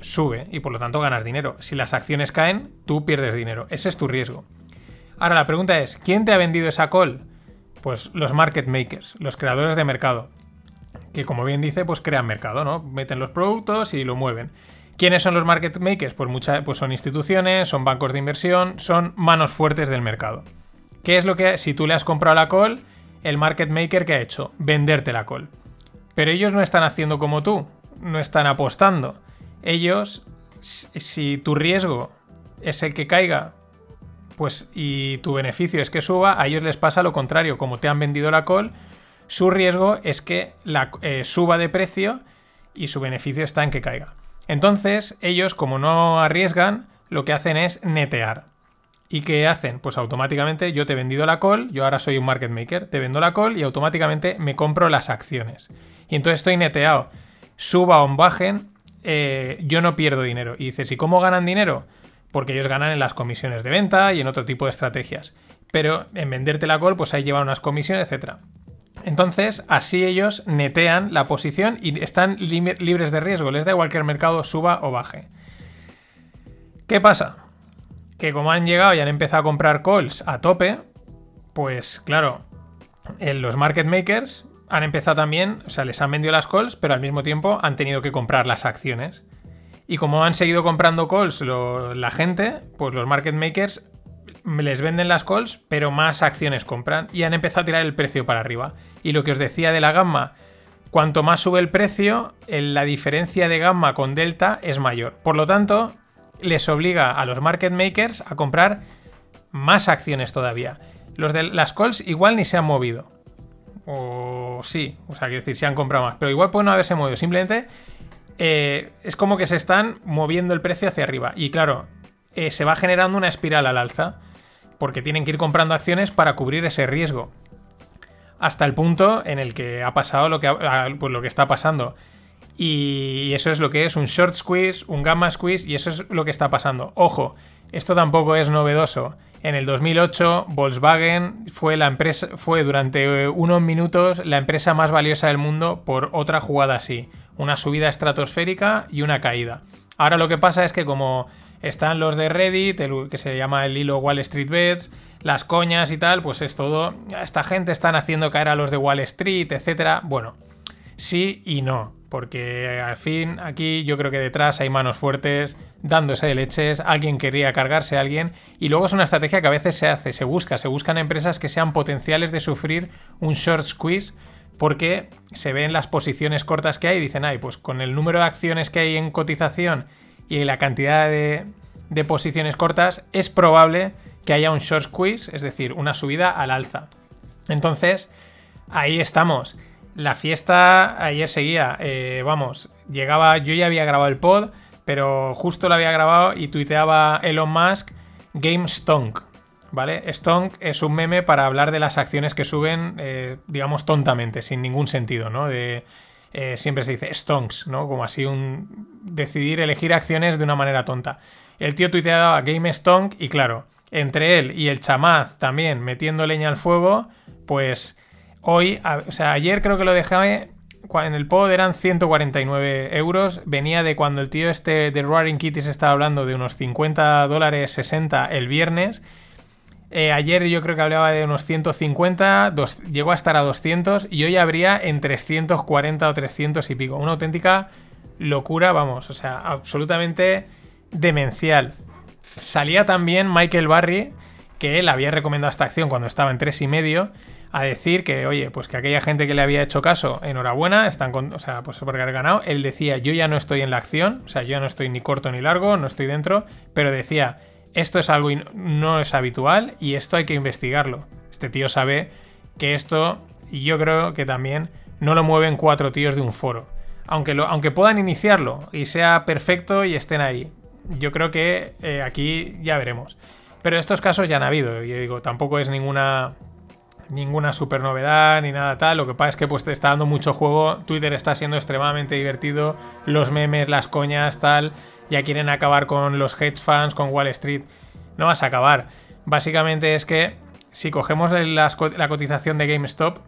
sube y por lo tanto ganas dinero. Si las acciones caen, tú pierdes dinero. Ese es tu riesgo. Ahora la pregunta es, ¿quién te ha vendido esa call? Pues los market makers, los creadores de mercado, que como bien dice, pues crean mercado, ¿no? Meten los productos y lo mueven. ¿Quiénes son los market makers? Pues, mucha- pues son instituciones, son bancos de inversión, son manos fuertes del mercado. ¿Qué es lo que, si tú le has comprado la call, el market maker que ha hecho? Venderte la call. Pero ellos no están haciendo como tú, no están apostando. Ellos, si tu riesgo es el que caiga, pues y tu beneficio es que suba, a ellos les pasa lo contrario. Como te han vendido la call, su riesgo es que la, eh, suba de precio y su beneficio está en que caiga. Entonces, ellos, como no arriesgan, lo que hacen es netear. ¿Y qué hacen? Pues automáticamente yo te he vendido la call, yo ahora soy un market maker, te vendo la call y automáticamente me compro las acciones. Y entonces estoy neteado. Suba o bajen, eh, yo no pierdo dinero. Y dices, ¿y cómo ganan dinero? Porque ellos ganan en las comisiones de venta y en otro tipo de estrategias. Pero en venderte la call, pues ahí llevan unas comisiones, etc. Entonces, así ellos netean la posición y están libres de riesgo. Les da igual que el mercado suba o baje. ¿Qué pasa? Que como han llegado y han empezado a comprar calls a tope, pues claro, en los market makers han empezado también, o sea, les han vendido las calls, pero al mismo tiempo han tenido que comprar las acciones. Y como han seguido comprando calls la gente, pues los market makers les venden las calls, pero más acciones compran y han empezado a tirar el precio para arriba. Y lo que os decía de la gamma, cuanto más sube el precio, la diferencia de gamma con delta es mayor. Por lo tanto, les obliga a los market makers a comprar más acciones todavía. Los de las calls igual ni se han movido. O sí, o sea, quiero decir, se han comprado más. Pero igual pueden no haberse movido. Simplemente eh, es como que se están moviendo el precio hacia arriba. Y claro, eh, se va generando una espiral al alza. Porque tienen que ir comprando acciones para cubrir ese riesgo. Hasta el punto en el que ha pasado lo que, ha- pues lo que está pasando. Y eso es lo que es un short squeeze, un gamma squeeze, y eso es lo que está pasando. Ojo, esto tampoco es novedoso. En el 2008, Volkswagen fue la empresa, fue durante eh, unos minutos la empresa más valiosa del mundo por otra jugada así, una subida estratosférica y una caída. Ahora lo que pasa es que como están los de Reddit, el que se llama el hilo Wall Street Bets, las coñas y tal, pues es todo. Esta gente están haciendo caer a los de Wall Street, etcétera. Bueno, sí y no. Porque al fin aquí yo creo que detrás hay manos fuertes dándose de leches, alguien quería cargarse a alguien y luego es una estrategia que a veces se hace, se busca, se buscan empresas que sean potenciales de sufrir un short squeeze porque se ven las posiciones cortas que hay y dicen, ay, pues con el número de acciones que hay en cotización y la cantidad de, posiciones cortas es probable que haya un short squeeze, es decir, una subida al alza. Entonces, ahí estamos. La fiesta ayer seguía, eh, vamos, llegaba, yo ya había grabado el pod, pero justo lo había grabado y tuiteaba Elon Musk Game Stonk, ¿vale? Stonk es un meme para hablar de las acciones que suben, eh, digamos, tontamente, sin ningún sentido, ¿no? De, eh, siempre se dice stonks, ¿no? Como así un decidir elegir acciones de una manera tonta. El tío tuiteaba Game Stonk y claro, entre él y el chamaz también metiendo leña al fuego, pues hoy, o sea, ayer creo que lo dejé en el pod eran 149 euros, venía de cuando el tío este de Roaring Kitties estaba hablando de unos 50 dólares 60 el viernes. Eh, ayer yo creo que hablaba de unos 150, dos- llegó a estar a 200 y hoy habría en 340 o 300 y pico. Una auténtica locura, vamos, o sea, absolutamente demencial. Salía también Michael Barry, que él había recomendado esta acción cuando estaba en 3,5, a decir que, oye, pues que aquella gente que le había hecho caso, enhorabuena, están con, o sea, pues porque han ganado. Él decía, yo ya no estoy en la acción, o sea, yo ya no estoy ni corto ni largo, no estoy dentro, pero decía, esto es algo no es habitual y esto hay que investigarlo. Este tío sabe que esto, y yo creo que también no lo mueven cuatro tíos de un foro. Aunque, lo, aunque puedan iniciarlo y sea perfecto y estén ahí. Yo creo que eh, aquí ya veremos. Pero estos casos ya han habido. Yo digo, tampoco es ninguna ninguna super novedad ni nada tal. Lo que pasa es que pues te está dando mucho juego. Twitter está siendo extremadamente divertido. Los memes, las coñas, tal. Ya quieren acabar con los hedge funds, con Wall Street. No vas a acabar. Básicamente es que si cogemos la cotización de GameStop,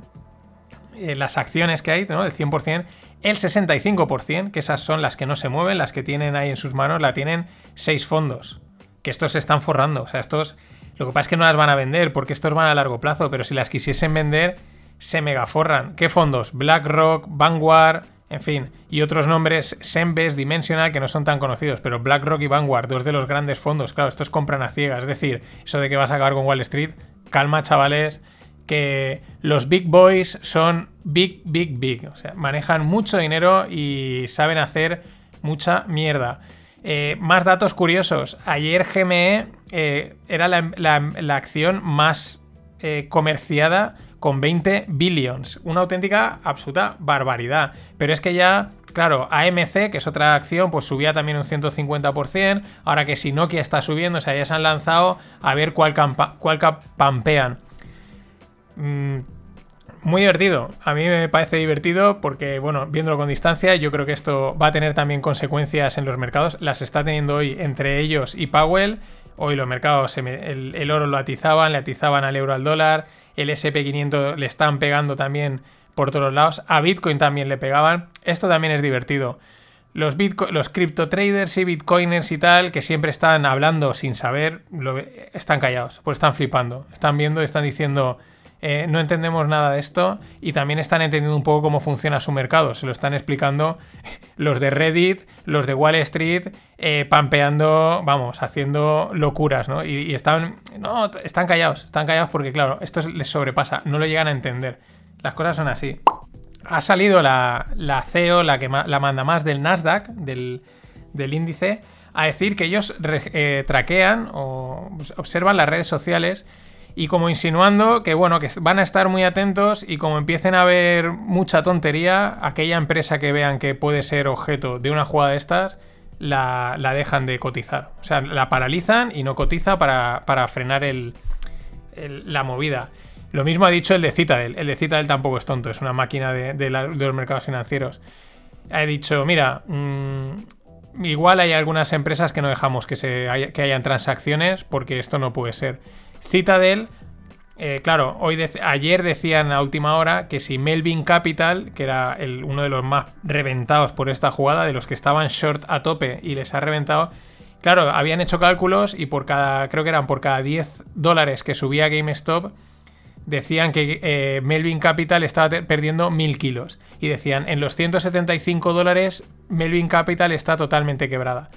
eh, las acciones que hay, ¿no? El 100%, el 65%, que esas son las que no se mueven, las que tienen ahí en sus manos, la tienen seis fondos. Que estos se están forrando. O sea, estos. Lo que pasa es que no las van a vender, porque estos van a largo plazo, pero si las quisiesen vender, se megaforran. ¿Qué fondos? BlackRock, Vanguard, En fin, y otros nombres, Sembes, Dimensional, que no son tan conocidos, pero BlackRock y Vanguard, dos de los grandes fondos, claro, estos compran a ciegas. Es decir, eso de que vas a acabar con Wall Street, calma, chavales, que los big boys son big, big, big. O sea, manejan mucho dinero y saben hacer mucha mierda. Eh, más datos curiosos. Ayer GME eh, era la, acción más eh, comerciada con 20 billions. Una auténtica absoluta barbaridad. Pero es que ya, claro, AMC, que es otra acción, pues subía también un 150%. Ahora que si Nokia está subiendo, o sea, ya se han lanzado a ver cuál, cuál. Mm, muy divertido. A mí me parece divertido porque, bueno, viéndolo con distancia, yo creo que esto va a tener también consecuencias en los mercados. Las está teniendo hoy entre ellos y Powell. Hoy los mercados, el, el, oro lo atizaban, le atizaban al euro al dólar. El SP500 le están pegando también por todos lados. A Bitcoin también le pegaban. Esto también es divertido. Los, cripto traders y bitcoiners y tal, que siempre están hablando sin saber, están callados, pues están flipando. Están viendo, están diciendo eh, no entendemos nada de esto y también están entendiendo un poco cómo funciona su mercado. Se lo están explicando <laughs> los de Reddit, los de Wall Street, eh, pampeando, vamos, haciendo locuras, ¿no? Y, están, no, están callados, están callados porque, claro, esto les sobrepasa, no lo llegan a entender. Las cosas son así. Ha salido la, CEO, la que la manda más del Nasdaq, del, índice, a decir que ellos eh, traquean o observan las redes sociales y como insinuando que bueno, que van a estar muy atentos y como empiecen a ver mucha tontería, aquella empresa que vean que puede ser objeto de una jugada de estas, la, dejan de cotizar. O sea, la paralizan y no cotiza para, frenar el, la movida. Lo mismo ha dicho el de Citadel. El de Citadel tampoco es tonto, es una máquina de, los mercados financieros. Ha dicho, mira, mm, igual hay algunas empresas que no dejamos que, se que hayan transacciones porque esto no puede ser. Citadel, eh, claro, hoy ayer decían a última hora que si Melvin Capital, que era uno de los más reventados por esta jugada, de los que estaban short a tope y les ha reventado, claro, habían hecho cálculos y por cada, creo que eran por cada 10 dólares que subía GameStop, decían que eh, Melvin Capital estaba perdiendo 1000 kilos. Y decían, en los 175 dólares, Melvin Capital está totalmente quebrada.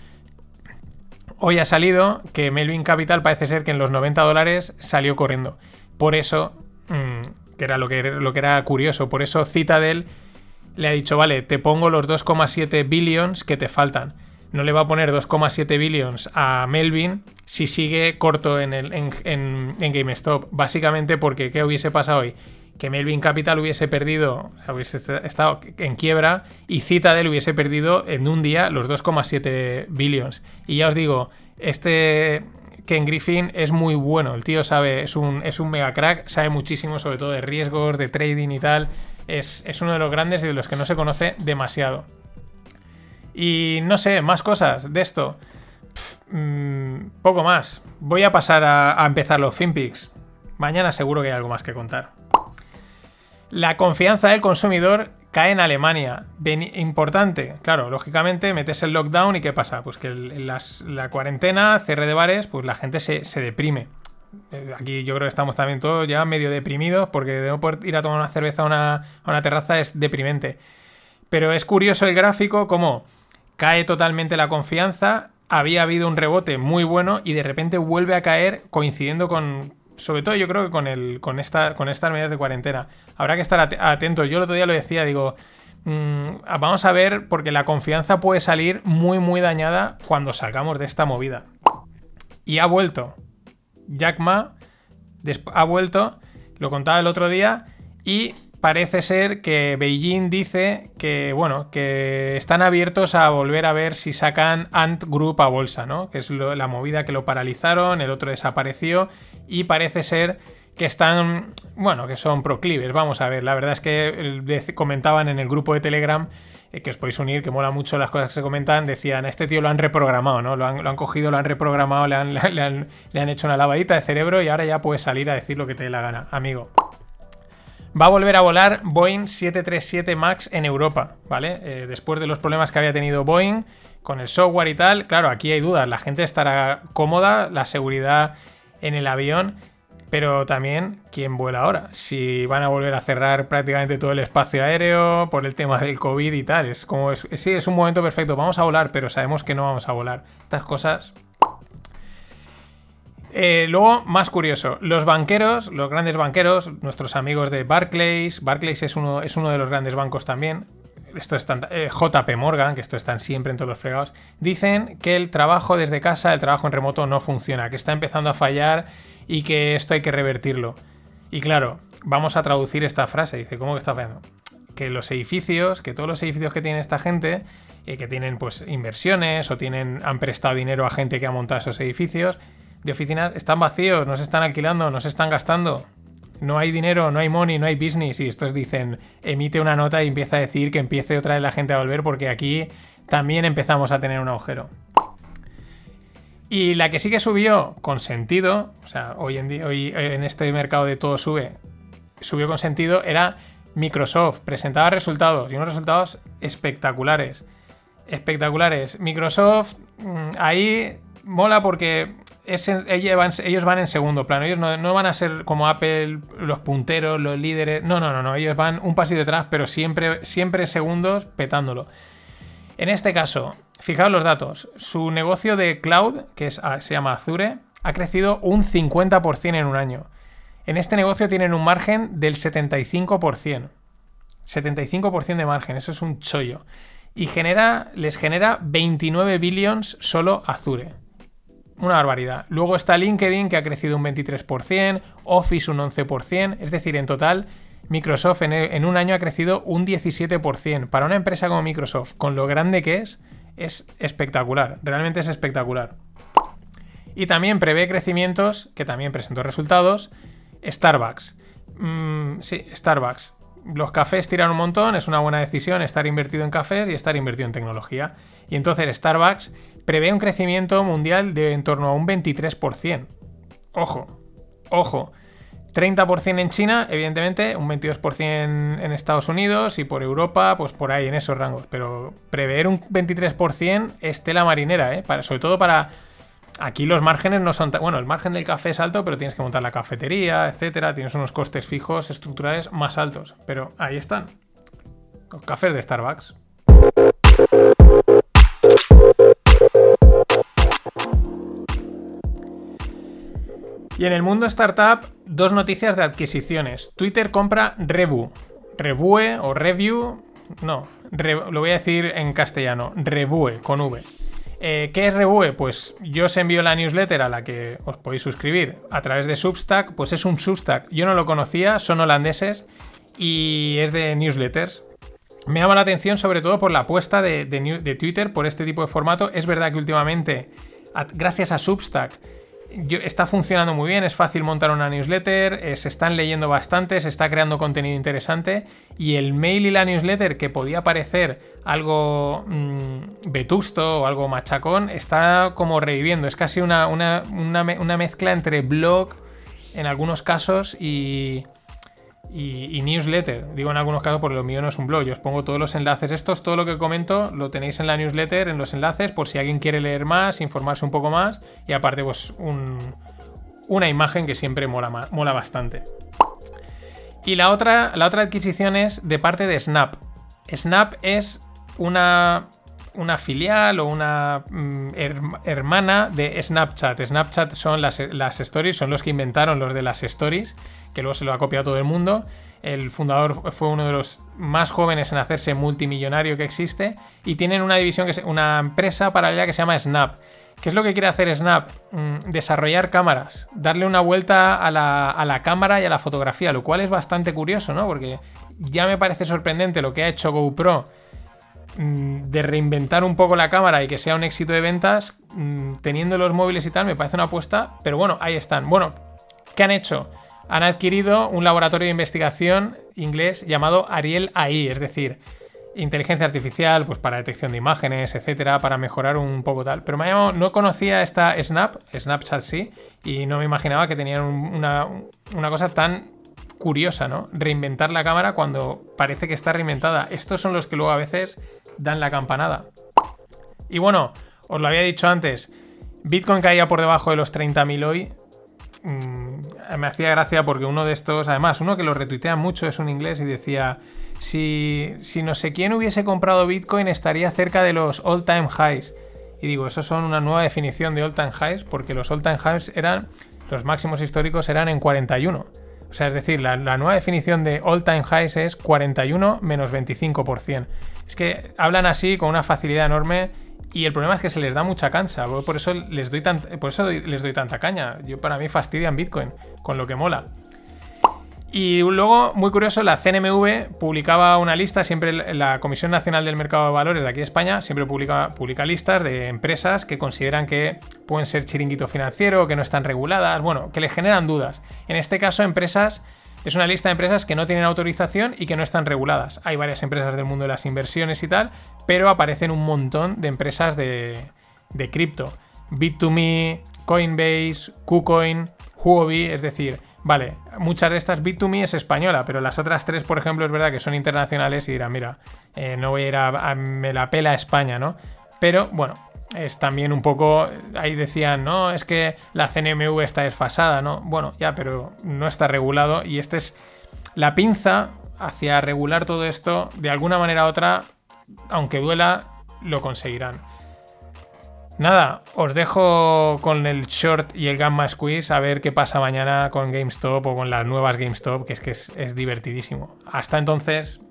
Hoy ha salido que Melvin Capital parece ser que en los 90 dólares salió corriendo. Por eso, mm, que era lo que, lo que era curioso, por eso Citadel le ha dicho, vale, te pongo los 2,7 billions que te faltan. No le va a poner 2,7 billions a Melvin si sigue corto en, el, en, GameStop. Básicamente porque, ¿qué hubiese pasado hoy? Que Melvin Capital hubiese perdido, hubiese estado en quiebra y Citadel hubiese perdido en un día los 2,7 billions. Y ya os digo, este Ken Griffin es muy bueno, el tío sabe, es un, es un mega crack, sabe muchísimo sobre todo de riesgos, de trading y tal. Es, uno de los grandes y de los que no se conoce demasiado. Y no sé, más cosas de esto. Mm, poco más. Voy a pasar a, a empezar los FinPix. Mañana seguro que hay algo más que contar. La confianza del consumidor cae en Alemania. importante, claro, lógicamente metes el lockdown y ¿qué pasa? Pues que la cuarentena, cierre de bares, pues la gente se, deprime. Eh, aquí yo creo que estamos también todos ya medio deprimidos porque de no poder ir a tomar una cerveza a una, a una terraza es deprimente. Pero es curioso el gráfico como cae totalmente la confianza, había habido un rebote muy bueno y de repente vuelve a caer coincidiendo con, sobre todo yo creo que con, el, con, esta, con estas medidas de cuarentena. Habrá que estar atentos. Yo el otro día lo decía, digo, mm, vamos a ver, porque la confianza puede salir muy, muy dañada cuando salgamos de esta movida. Y ha vuelto. Jack Ma ha vuelto, lo contaba el otro día, y parece ser que Beijing dice que, bueno, que están abiertos a volver a ver si sacan Ant Group a bolsa, ¿no? Que es la movida que lo paralizaron, el otro desapareció y parece ser que están, bueno, que son proclives. Vamos a ver, la verdad es que comentaban en el grupo de Telegram eh, que os podéis unir, que mola mucho las cosas que se comentan, decían, este tío lo han reprogramado, ¿no? Lo han, cogido, lo han reprogramado, <laughs> le han, le han hecho una lavadita de cerebro y ahora ya puedes salir a decir lo que te dé la gana, amigo. Va a volver a volar Boeing 737 MAX en Europa, ¿vale? Eh, después de los problemas que había tenido Boeing con el software y tal, claro, aquí hay dudas, la gente estará cómoda, la seguridad en el avión, Pero también, ¿quién vuela ahora? Si van a volver a cerrar prácticamente todo el espacio aéreo por el tema del COVID y tal. Es como, sí, es un momento perfecto. Vamos a volar, pero sabemos que no vamos a volar. Estas cosas eh, luego, más curioso, los banqueros, los grandes banqueros, nuestros amigos de Barclays, Barclays es uno, es uno de los grandes bancos también, esto es eh, JP Morgan, que esto están siempre en todos los fregados, dicen que el trabajo desde casa, el trabajo en remoto no funciona, que está empezando a fallar y que esto hay que revertirlo. Y claro, vamos a traducir esta frase, dice, ¿cómo que está fallando? Que los edificios, que todos los edificios que tiene esta gente, eh, que tienen pues inversiones o tienen, han prestado dinero a gente que ha montado esos edificios, de oficinas están vacíos, no se están alquilando, no se están gastando. No hay dinero, no hay money, no hay business. Y estos dicen, emite una nota y empieza a decir que empiece otra vez la gente a volver porque aquí también empezamos a tener un agujero. Y la que sí que subió con sentido, o sea, hoy en, día, hoy en este mercado de todo sube, subió con sentido, era Microsoft. Presentaba resultados y unos resultados espectaculares. Espectaculares. Microsoft, mm, ahí mola porque ellos, van, en segundo plano. Ellos no, van a ser como Apple, los punteros, los líderes. No, no, no, no. Ellos van un pasito detrás, pero siempre, siempre segundos petándolo. En este caso, fijaos los datos. Su negocio de cloud, que ah, se llama Azure, ha crecido un 50% en un año. En este negocio tienen un margen del 75%. 75% de margen, eso es un chollo. Y genera, les genera 29 billions solo Azure una barbaridad. Luego está LinkedIn que ha crecido un 23%, Office un 11%, es decir, en total Microsoft en, un año ha crecido un 17%. Para una empresa como Microsoft, con lo grande que es, es espectacular, realmente es espectacular. Y también prevé crecimientos, que también presentó resultados, Starbucks. Mm, sí, Starbucks. Los cafés tiran un montón, es una buena decisión estar invertido en cafés y estar invertido en tecnología. Y entonces Starbucks prevé un crecimiento mundial de en torno a un 23%. Ojo, ojo. 30% en China, evidentemente, un 22% en Estados Unidos y por Europa, pues por ahí en esos rangos. Pero prever un 23% es tela marinera, ¿eh? Sobre todo para... Aquí los márgenes no son... Bueno, el margen del café es alto, pero tienes que montar la cafetería, etcétera. Tienes unos costes fijos estructurales más altos. Pero ahí están. Los cafés de Starbucks. Y en el mundo startup, dos noticias de adquisiciones. Twitter compra Revu. Revue o Review. No, lo voy a decir en castellano. Revue, con V. Eh, ¿Qué es Revue? Pues yo os envío la newsletter a la que os podéis suscribir a través de Substack. Pues es un Substack. Yo no lo conocía, son holandeses y es de newsletters. Me llama la atención sobre todo por la apuesta de, de Twitter por este tipo de formato. Es verdad que últimamente, gracias a Substack, está funcionando muy bien, es fácil montar una newsletter, eh, se están leyendo bastante, se está creando contenido interesante y el mail y la newsletter que podía parecer algo mm, vetusto o algo machacón está como reviviendo, es casi una, una mezcla entre blog en algunos casos y, y, newsletter. Digo en algunos casos porque lo mío no es un blog. Yo os pongo todos los enlaces estos, todo lo que comento lo tenéis en la newsletter, en los enlaces, por si alguien quiere leer más, informarse un poco más. Y aparte, pues una imagen que siempre mola, mola bastante. Y la otra, la otra adquisición es de parte de Snap. Snap es una, una filial o una mm, hermana de Snapchat. Snapchat son las, stories, son los que inventaron los de las stories que luego se lo ha copiado todo el mundo. El fundador fue uno de los más jóvenes en hacerse multimillonario que existe. Y tienen una división, que es una empresa paralela que se llama Snap. ¿Qué es lo que quiere hacer Snap? Mm, desarrollar cámaras, darle una vuelta a la, a la, cámara y a la fotografía, lo cual es bastante curioso, ¿no? Porque ya me parece sorprendente lo que ha hecho GoPro de reinventar un poco la cámara y que sea un éxito de ventas, mm, teniendo los móviles y tal, me parece una apuesta, pero bueno, ahí están. Bueno, ¿qué han hecho? han adquirido un laboratorio de investigación inglés llamado Ariel AI, es decir, inteligencia artificial, pues para detección de imágenes, etcétera, para mejorar un poco tal. Pero me ha llamado, no conocía esta Snap, Snapchat sí, y no me imaginaba que tenían una, una cosa tan curiosa, ¿no? Reinventar la cámara cuando parece que está reinventada. Estos son los que luego a veces dan la campanada. Y bueno, os lo había dicho antes, Bitcoin caía por debajo de los 30.000 hoy, Mm, me hacía gracia porque uno de estos, además, uno que lo retuitea mucho es un inglés y decía, si, si no sé quién hubiese comprado Bitcoin estaría cerca de los all time highs. Y digo, eso son una nueva definición de all time highs porque los all time highs eran, los máximos históricos eran en 41. O sea, es decir, la, nueva definición de all time highs es 41 menos 25%. Es que hablan así con una facilidad enorme y el problema es que se les da mucha cansa. Por eso les doy, tan, por eso les doy tanta caña. Yo para mí fastidian Bitcoin, con lo que mola. Y luego, muy curioso, la CNMV publicaba una lista, siempre la Comisión Nacional del Mercado de Valores de aquí de España, siempre publica, publica listas de empresas que consideran que pueden ser chiringuito financiero, que no están reguladas, bueno, que le generan dudas. En este caso, empresas, es una lista de empresas que no tienen autorización y que no están reguladas. Hay varias empresas del mundo de las inversiones y tal, pero aparecen un montón de empresas de, de cripto. Bit2Me, Coinbase, KuCoin, Huobi, es decir, Vale, muchas de estas Bit2Me es española, pero las otras tres, por ejemplo, es verdad que son internacionales y dirán, mira, eh, no voy a ir a, me la pela España, ¿no? Pero bueno, es también un poco, ahí decían, no, es que la CNMV está desfasada, ¿no? Bueno, ya, pero no está regulado y esta es la pinza hacia regular todo esto, de alguna manera u otra, aunque duela, lo conseguirán. Nada, os dejo con el short y el gamma squeeze a ver qué pasa mañana con GameStop o con las nuevas GameStop, que es que es, es divertidísimo. Hasta entonces.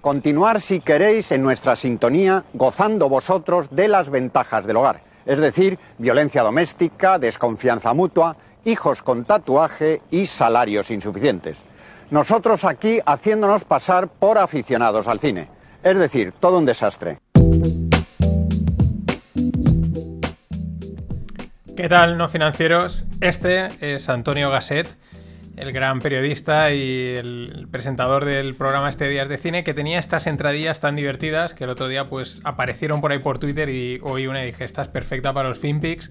Continuar si queréis en nuestra sintonía, gozando vosotros de las ventajas del hogar, es decir, violencia doméstica, desconfianza mutua, hijos con tatuaje y salarios insuficientes. Nosotros aquí haciéndonos pasar por aficionados al cine, es decir, todo un desastre. ¿Qué tal, no financieros? Este es Antonio Gasset, el gran periodista y el presentador del programa Este Días de Cine, que tenía estas entradillas tan divertidas que el otro día pues aparecieron por ahí por Twitter y oí una y dije, esta es perfecta para los FinPix,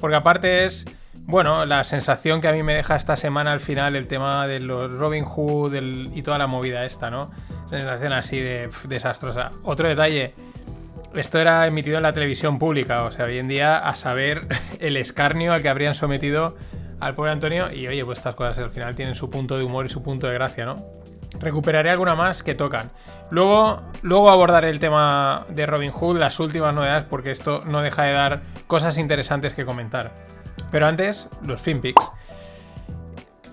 porque aparte es, bueno, la sensación que a mí me deja esta semana al final el tema de los Robin Hood y toda la movida esta, ¿no? Sensación así de desastrosa. Otro detalle, esto era emitido en la televisión pública, o sea, hoy en día a saber <laughs> el escarnio al que habrían sometido al pobre Antonio y oye, pues estas cosas al final tienen su punto de humor y su punto de gracia, ¿no? Recuperaré alguna más que tocan. Luego, luego abordaré el tema de Robin Hood, las últimas novedades, porque esto no deja de dar cosas interesantes que comentar. Pero antes, los FinPix.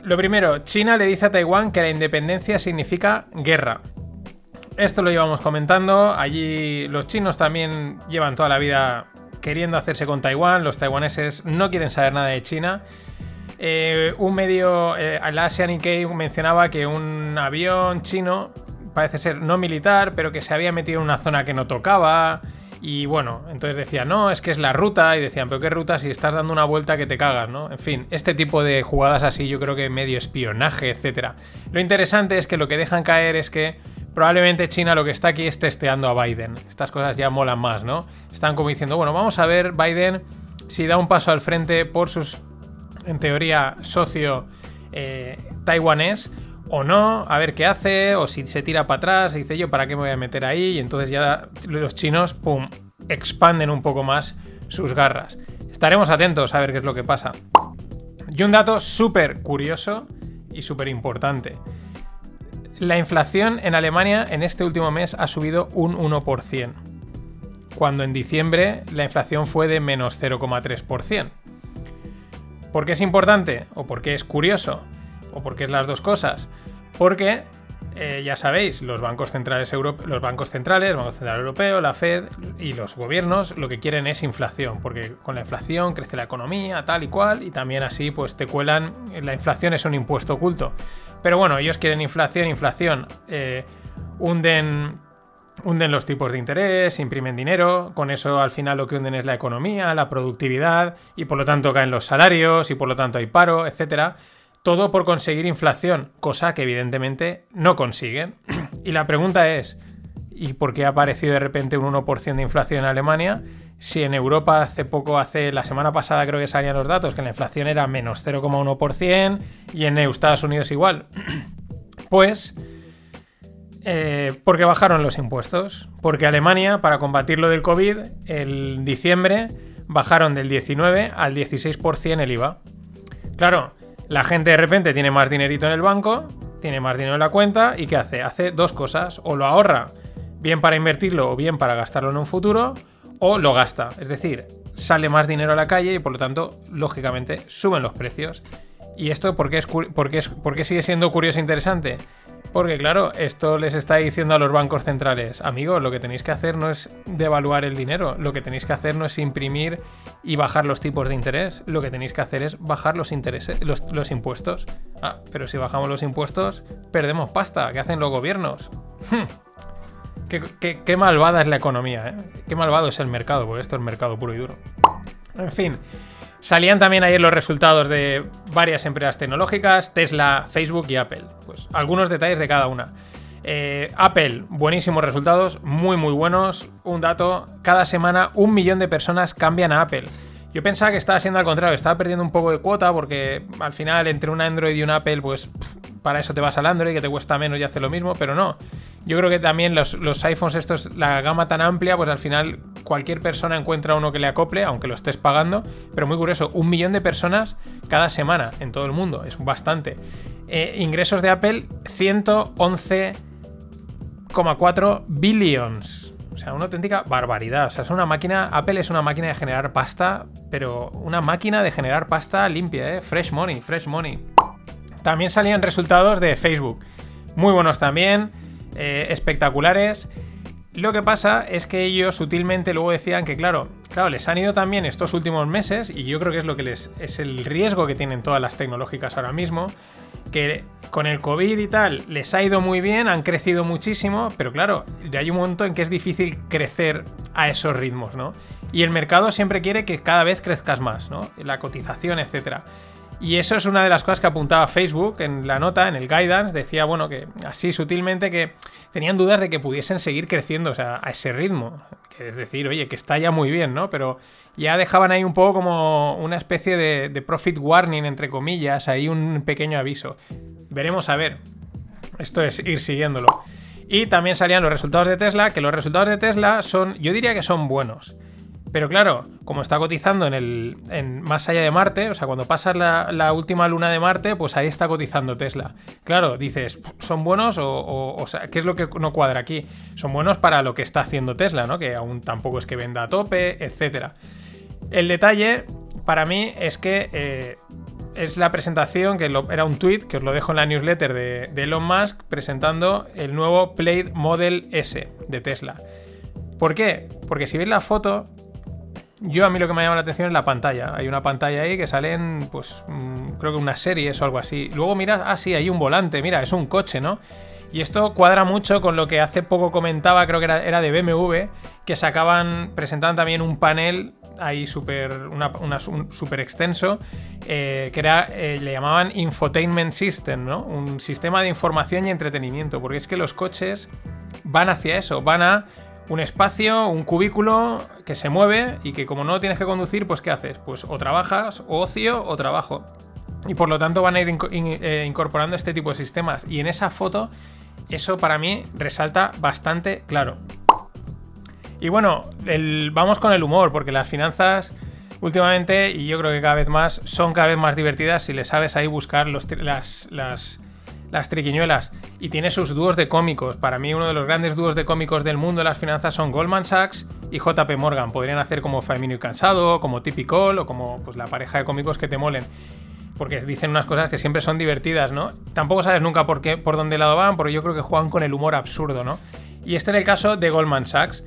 Lo primero, China le dice a Taiwán que la independencia significa guerra. Esto lo llevamos comentando. Allí los chinos también llevan toda la vida queriendo hacerse con Taiwán. Los taiwaneses no quieren saber nada de China. Eh, un medio, eh, la Asian Nikkei mencionaba que un avión chino, parece ser no militar, pero que se había metido en una zona que no tocaba. Y bueno, entonces decían, no, es que es la ruta. Y decían, pero qué ruta si estás dando una vuelta que te cagas, ¿no? En fin, este tipo de jugadas así yo creo que medio espionaje, etc. Lo interesante es que lo que dejan caer es que probablemente China lo que está aquí es testeando a Biden. Estas cosas ya molan más, ¿no? Están como diciendo, bueno, vamos a ver Biden si da un paso al frente por sus, en teoría, socio eh, taiwanés o no, a ver qué hace, o si se tira para atrás y dice yo, ¿para qué me voy a meter ahí? Y entonces ya los chinos, pum, expanden un poco más sus garras. Estaremos atentos a ver qué es lo que pasa. Y un dato súper curioso y súper importante. La inflación en Alemania en este último mes ha subido un 1%, cuando en diciembre la inflación fue de menos 0,3%. ¿Por qué es importante? ¿O por qué es curioso? ¿O por qué es las dos cosas? Porque, eh, ya sabéis, los bancos centrales europeos, los bancos centrales, el Banco Central Europeo, la Fed y los gobiernos lo que quieren es inflación, porque con la inflación crece la economía, tal y cual, y también así pues te cuelan, la inflación es un impuesto oculto. Pero bueno, ellos quieren inflación, inflación. Eh, hunden, hunden los tipos de interés, imprimen dinero. Con eso al final lo que hunden es la economía, la productividad y por lo tanto caen los salarios y por lo tanto hay paro, etc. Todo por conseguir inflación, cosa que evidentemente no consiguen. <clears throat> y la pregunta es, ¿y por qué ha aparecido de repente un 1% de inflación en Alemania? Si en Europa hace poco, hace la semana pasada creo que salían los datos, que la inflación era menos 0,1% y en Estados Unidos igual. <clears throat> Pues, eh, porque bajaron los impuestos. Porque Alemania, para combatir lo del COVID, en diciembre bajaron del 19 al 16% el IVA. Claro, la gente de repente tiene más dinerito en el banco, tiene más dinero en la cuenta y ¿qué hace? Hace dos cosas, o lo ahorra bien para invertirlo o bien para gastarlo en un futuro, o lo gasta. Es decir, sale más dinero a la calle y por lo tanto, lógicamente, suben los precios. ¿Y esto por qué, es, por por qué sigue siendo curioso e interesante? Porque claro, esto les está diciendo a los bancos centrales, amigos, lo que tenéis que hacer no es devaluar el dinero, lo que tenéis que hacer no es imprimir y bajar los tipos de interés, lo que tenéis que hacer es bajar los intereses, los, impuestos. Ah, pero si bajamos los impuestos, perdemos pasta, ¿qué hacen los gobiernos? Hmm. Qué malvada es la economía, ¿eh? Qué malvado es el mercado, porque esto es mercado puro y duro. En fin, salían también ayer los resultados de varias empresas tecnológicas, Tesla, Facebook y Apple. Pues algunos detalles de cada una. Eh, Apple, buenísimos resultados, muy muy buenos. Un dato, cada semana un millón de personas cambian a Apple. Yo pensaba que estaba siendo al contrario, estaba perdiendo un poco de cuota porque al final entre un Android y un Apple, pues para eso te vas al Android que te cuesta menos y hace lo mismo, pero no. Yo creo que también los, iPhones, estos, la gama tan amplia, pues al final cualquier persona encuentra uno que le acople, aunque lo estés pagando. Pero muy curioso, un millón de personas cada semana en todo el mundo, es bastante. Eh, ingresos de Apple, 111,4 billions. O sea, una auténtica barbaridad. O sea, es una máquina. Apple es una máquina de generar pasta, pero una máquina de generar pasta limpia, ¿eh? Fresh money, fresh money. También salían resultados de Facebook. Muy buenos también, eh, espectaculares. Lo que pasa es que ellos sutilmente luego decían que, claro, claro, les han ido también estos últimos meses, y yo creo que es lo que les. es el riesgo que tienen todas las tecnológicas ahora mismo. Que con el COVID y tal les ha ido muy bien, han crecido muchísimo, pero claro, hay un momento en que es difícil crecer a esos ritmos, ¿no? Y el mercado siempre quiere que cada vez crezcas más, ¿no? La cotización, etcétera. Y eso es una de las cosas que apuntaba Facebook en la nota, en el guidance, decía, bueno, que así sutilmente que tenían dudas de que pudiesen seguir creciendo, o sea, a ese ritmo. Que es decir, oye, que está ya muy bien, ¿no? Pero ya dejaban ahí un poco como una especie de, de profit warning, entre comillas, ahí un pequeño aviso. Veremos a ver. Esto es ir siguiéndolo. Y también salían los resultados de Tesla, que los resultados de Tesla son, yo diría que son buenos. Pero claro, como está cotizando en el más allá de Marte, o sea, cuando pasas la, última luna de Marte, pues ahí está cotizando Tesla. Claro, dices, ¿son buenos o, o, sea, qué es lo que no cuadra aquí? Son buenos para lo que está haciendo Tesla, ¿no? Que aún tampoco es que venda a tope, etcétera. El detalle para mí es que eh, es la presentación, que era un tweet, que os lo dejo en la newsletter de, de Elon Musk, presentando el nuevo Plaid Model S de Tesla. ¿Por qué? Porque si veis la foto, yo a mí lo que me llama la atención es la pantalla. Hay una pantalla ahí que salen, pues, mm, creo que unas series o algo así. Luego miras, ah, sí, hay un volante, mira, es un coche, ¿no? Y esto cuadra mucho con lo que hace poco comentaba, creo que era, era de BMW, que sacaban, presentaban también un panel ahí súper un súper extenso, eh, que era, eh, le llamaban Infotainment System, ¿no? Un sistema de información y entretenimiento, porque es que los coches van hacia eso, van a un espacio, un cubículo que se mueve y que como no tienes que conducir, pues ¿qué haces? Pues o trabajas, o ocio, o trabajo. Y por lo tanto van a ir eh, incorporando este tipo de sistemas. Y en esa foto, eso para mí resalta bastante claro. Y bueno, el- vamos con el humor, porque las finanzas últimamente, y yo creo que cada vez más, son cada vez más divertidas si le sabes ahí buscar los las, las, las triquiñuelas. Y tiene sus dúos de cómicos. Para mí uno de los grandes dúos de cómicos del mundo de las finanzas son Goldman Sachs y JP Morgan. Podrían hacer como Famino y Cansado, como Typical o como pues, la pareja de cómicos que te molen porque dicen unas cosas que siempre son divertidas, ¿no? Tampoco sabes nunca por qué, por dónde lado van, porque yo creo que juegan con el humor absurdo, ¿no? Y este es el caso de Goldman Sachs.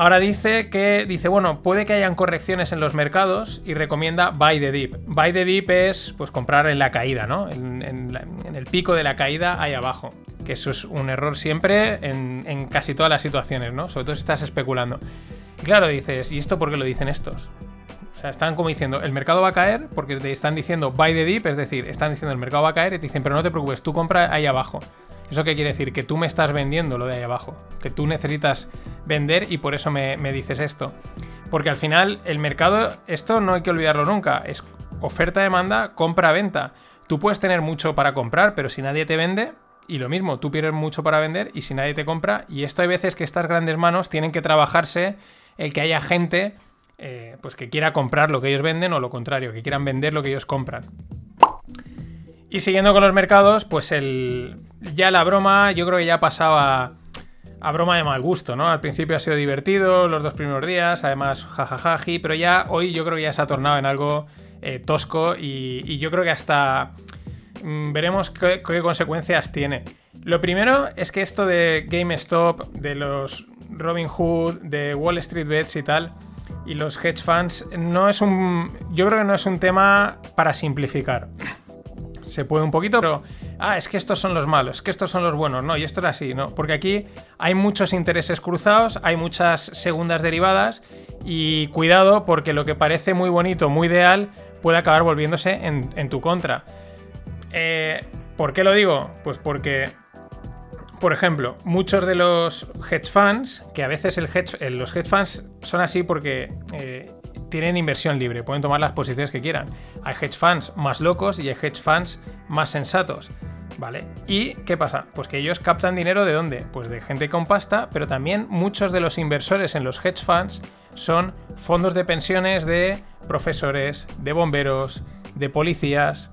Ahora dice que, dice, bueno, puede que hayan correcciones en los mercados y recomienda buy the dip. Buy the dip es, pues, comprar en la caída, ¿no? En, el pico de la caída ahí abajo. Que eso es un error siempre en, en casi todas las situaciones, ¿no? Sobre todo si estás especulando. Y claro, dices, ¿y esto por qué lo dicen estos? Sea, están como diciendo, el mercado va a caer porque te están diciendo buy the dip, es decir, están diciendo el mercado va a caer y te dicen, pero no te preocupes, tú compra ahí abajo. ¿Eso qué quiere decir? Que tú me estás vendiendo lo de ahí abajo. Que tú necesitas vender y por eso me, me dices esto. Porque al final el mercado, esto no hay que olvidarlo nunca, es oferta-demanda, compra-venta. Tú puedes tener mucho para comprar, pero si nadie te vende, y lo mismo, tú pierdes mucho para vender y si nadie te compra, y esto hay veces que estas grandes manos tienen que trabajarse el que haya gente eh, pues que quiera comprar lo que ellos venden o lo contrario, que quieran vender lo que ellos compran. Y siguiendo con los mercados, pues el, ya la broma yo creo que ya pasaba a broma de mal gusto, ¿no? Al principio ha sido divertido los dos primeros días, además jajajaji, pero ya hoy yo creo que ya se ha tornado en algo eh, tosco y, yo creo que hasta mm, veremos qué, consecuencias tiene. Lo primero es que esto de GameStop, de los Robin Hood, de Wall Street Bets y tal, y los hedge funds, no es un. Yo creo que no es un tema para simplificar. Se puede un poquito, pero. Ah, es que estos son los malos, es que estos son los buenos. No, y esto es así, ¿no? Porque aquí hay muchos intereses cruzados, hay muchas segundas derivadas. Y cuidado, porque lo que parece muy bonito, muy ideal, puede acabar volviéndose en, tu contra. Eh, ¿Por qué lo digo? Pues porque por ejemplo, muchos de los hedge funds, que a veces los hedge funds son así porque eh, tienen inversión libre, pueden tomar las posiciones que quieran. Hay hedge funds más locos y hay hedge funds más sensatos. ¿Vale? ¿Y qué pasa? Pues que ellos captan dinero de dónde? Pues de gente con pasta, pero también muchos de los inversores en los hedge funds son fondos de pensiones de profesores, de bomberos, de policías,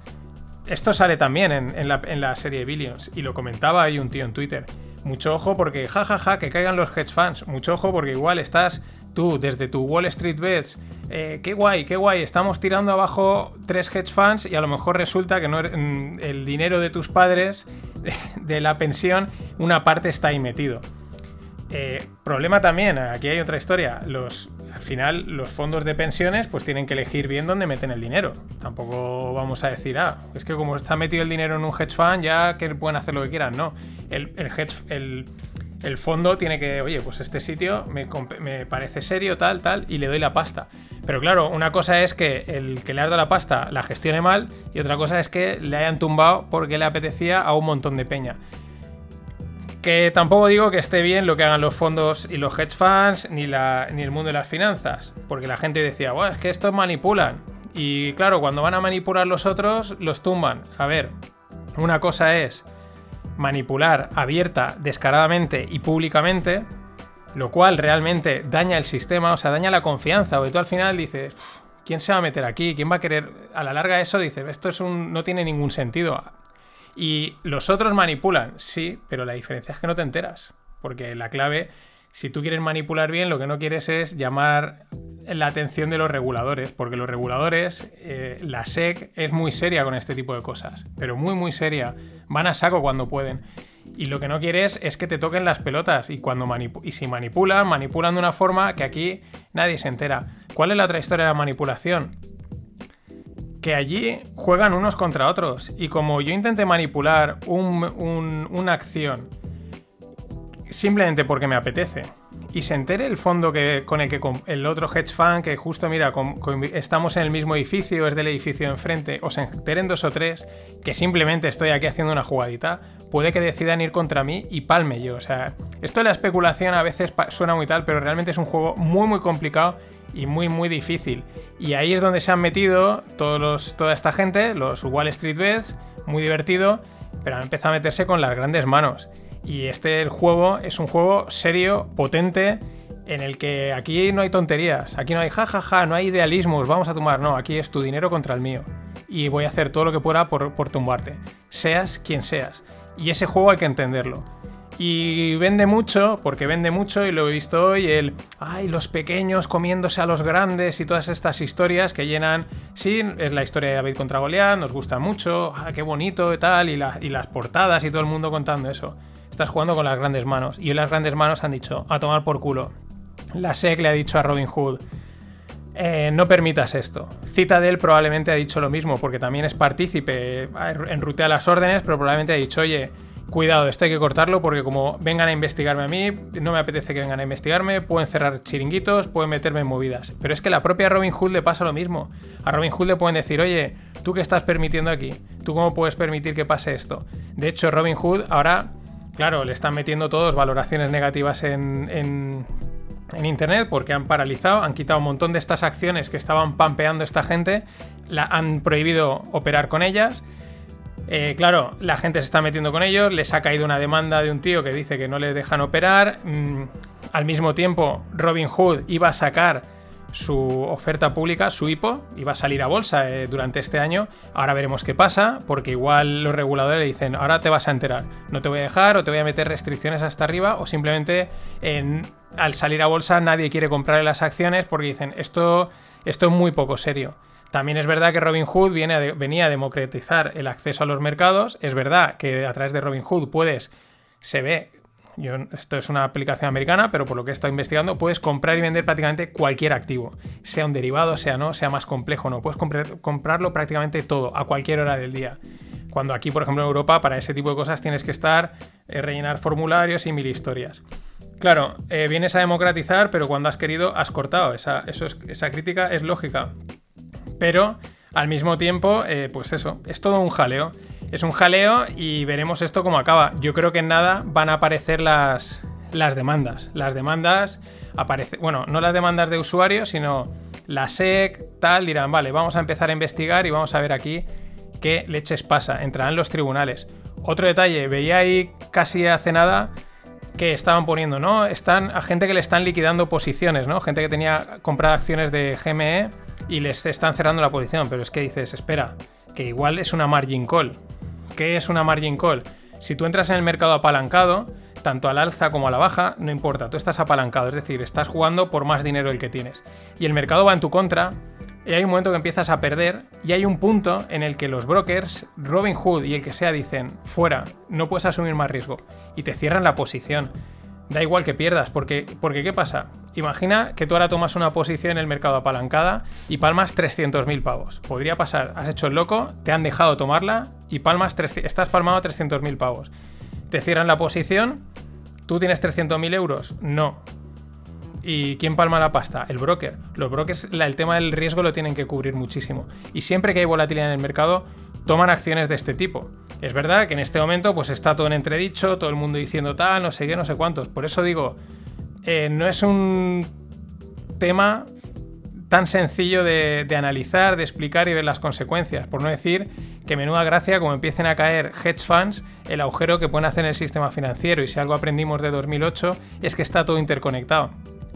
esto sale también en, la, serie Billions y lo comentaba ahí un tío en Twitter. Mucho ojo porque jajaja que caigan los hedge funds. Mucho ojo porque igual estás tú desde tu Wall Street Bets. Eh, qué guay, qué guay. Estamos tirando abajo tres hedge funds y a lo mejor resulta que no mm, el dinero de tus padres <laughs> de la pensión una parte está ahí metido. Eh, problema también, aquí hay otra historia. Los, al final, los fondos de pensiones pues tienen que elegir bien dónde meten el dinero. Tampoco vamos a decir, ah, es que como está metido el dinero en un hedge fund, ya que pueden hacer lo que quieran. No, el, hedge, el, fondo tiene que, oye, pues este sitio me, me, parece serio, tal, tal, y le doy la pasta. Pero claro, una cosa es que el que le ha dado la pasta la gestione mal, y otra cosa es que le hayan tumbado porque le apetecía a un montón de peña. Que tampoco digo que esté bien lo que hagan los fondos y los hedge funds, ni, la, ni el mundo de las finanzas. Porque la gente decía, bueno, es que estos manipulan. Y claro, cuando van a manipular los otros, los tumban. A ver, una cosa es manipular abierta, descaradamente y públicamente, lo cual realmente daña el sistema, o sea, daña la confianza, porque tú al final dices, ¿quién se va a meter aquí? ¿Quién va a querer? A la larga eso dices, esto es un, no tiene ningún sentido. Y los otros manipulan, sí, pero la diferencia es que no te enteras. Porque la clave, si tú quieres manipular bien, lo que no quieres es llamar la atención de los reguladores, porque los reguladores, eh, la SEC es muy seria con este tipo de cosas, pero muy, muy seria. Van a saco cuando pueden. Y lo que no quieres es que te toquen las pelotas. Y, cuando si manipulan, manipulan de una forma que aquí nadie se entera. ¿Cuál es la otra historia de la manipulación? Que allí juegan unos contra otros. Y como yo intenté manipular una acción simplemente porque me apetece, y se entere el fondo que, con el que el otro hedge fund, que justo mira, estamos en el mismo edificio, es del edificio enfrente, o se enteren dos o tres, que simplemente estoy aquí haciendo una jugadita, puede que decidan ir contra mí y palme yo. O sea, esto de la especulación a veces suena muy tal, pero realmente es un juego muy, muy complicado y muy muy difícil. Y ahí es donde se han metido todos los, toda esta gente, los Wall Street Bets, muy divertido, pero han empezado a meterse con las grandes manos. Y este juego es un juego serio, potente, en el que aquí no hay tonterías, aquí no hay jajaja, ja, ja, no hay idealismos, vamos a tomar, no, aquí es tu dinero contra el mío. Y voy a hacer todo lo que pueda por, por tumbarte, seas quien seas. Y ese juego hay que entenderlo. Y vende mucho, porque vende mucho, y lo he visto hoy, el, ay, los pequeños comiéndose a los grandes y todas estas historias que llenan, sí, es la historia de David contra Goliat, nos gusta mucho, ah, qué bonito y tal, y, las portadas y todo el mundo contando eso. Estás jugando con las grandes manos, y las grandes manos han dicho, a tomar por culo. La SEC le ha dicho a Robin Hood, eh, no permitas esto. Citadel probablemente ha dicho lo mismo, porque también es partícipe, enrutea las órdenes, pero probablemente ha dicho, oye, cuidado, esto hay que cortarlo porque como vengan a investigarme a mí, no me apetece que vengan a investigarme, pueden cerrar chiringuitos, pueden meterme en movidas. Pero es que la propia Robin Hood le pasa lo mismo. A Robin Hood le pueden decir, oye, ¿tú qué estás permitiendo aquí? ¿Tú cómo puedes permitir que pase esto? De hecho, Robin Hood ahora, claro, le están metiendo todos valoraciones negativas en, en, en Internet porque han paralizado, han quitado un montón de estas acciones que estaban pampeando esta gente, la, han prohibido operar con ellas eh, claro, la gente se está metiendo con ellos, les ha caído una demanda de un tío que dice que no les dejan operar. Mm, al mismo tiempo, Robin Hood iba a sacar su oferta pública, su IPO, iba a salir a bolsa eh, durante este año. Ahora veremos qué pasa, porque igual los reguladores le dicen, ahora te vas a enterar, no te voy a dejar o te voy a meter restricciones hasta arriba o simplemente al salir a bolsa nadie quiere comprar las acciones porque dicen, esto, esto es muy poco serio. También es verdad que Robinhood viene venía a democratizar el acceso a los mercados. Es verdad que a través de Robinhood puedes, se ve yo, esto es una aplicación americana, pero por lo que he estado investigando, puedes comprar y vender prácticamente cualquier activo, sea un derivado, sea no, sea más complejo no, puedes comprarlo prácticamente todo, a cualquier hora del día. Cuando aquí, por ejemplo, en Europa, para ese tipo de cosas tienes que estar, eh, rellenar formularios y mil historias. Claro, eh, vienes a democratizar, pero cuando has querido has cortado. Esa crítica es lógica. Pero al mismo tiempo, eh, pues eso, es todo un jaleo. Es un jaleo y veremos esto cómo acaba. Yo creo que en nada van a aparecer las, las demandas. Las demandas aparecen, bueno, no las demandas de usuarios, sino la SEC, tal, dirán, vale, vamos a empezar a investigar y vamos a ver aquí qué leches pasa. Entrarán los tribunales. Otro detalle, veía ahí casi hace nada que estaban poniendo, ¿no? Están a gente que le están liquidando posiciones, ¿no? Gente que tenía comprado acciones de GME y les están cerrando la posición. Pero es que dices, espera, que igual es una margin call. ¿Qué es una margin call? Si tú entras en el mercado apalancado, tanto al alza como a la baja, no importa, tú estás apalancado, es decir, estás jugando por más dinero el que tienes. Y el mercado va en tu contra, y hay un momento que empiezas a perder, y hay un punto en el que los brokers, Robinhood y el que sea, dicen, fuera, no puedes asumir más riesgo, y te cierran la posición. Da igual que pierdas, porque, porque ¿qué pasa? Imagina que tú ahora tomas una posición en el mercado apalancada y palmas 300.000 pavos. Podría pasar, has hecho el loco, te han dejado tomarla y palmas estás palmado 300.000 pavos. Te cierran la posición, ¿tú tienes 300.000 euros? No. ¿Y quién palma la pasta? El broker. Los brokers, el tema del riesgo lo tienen que cubrir muchísimo. Y siempre que hay volatilidad en el mercado, toman acciones de este tipo. Es verdad que en este momento pues está todo en entredicho, todo el mundo diciendo tal, no sé qué, no sé cuántos. Por eso digo, eh, no es un tema tan sencillo de, analizar, de explicar y ver las consecuencias. Por no decir que menuda gracia como empiecen a caer hedge funds, el agujero que pueden hacer en el sistema financiero. Y si algo aprendimos de 2008 es que está todo interconectado.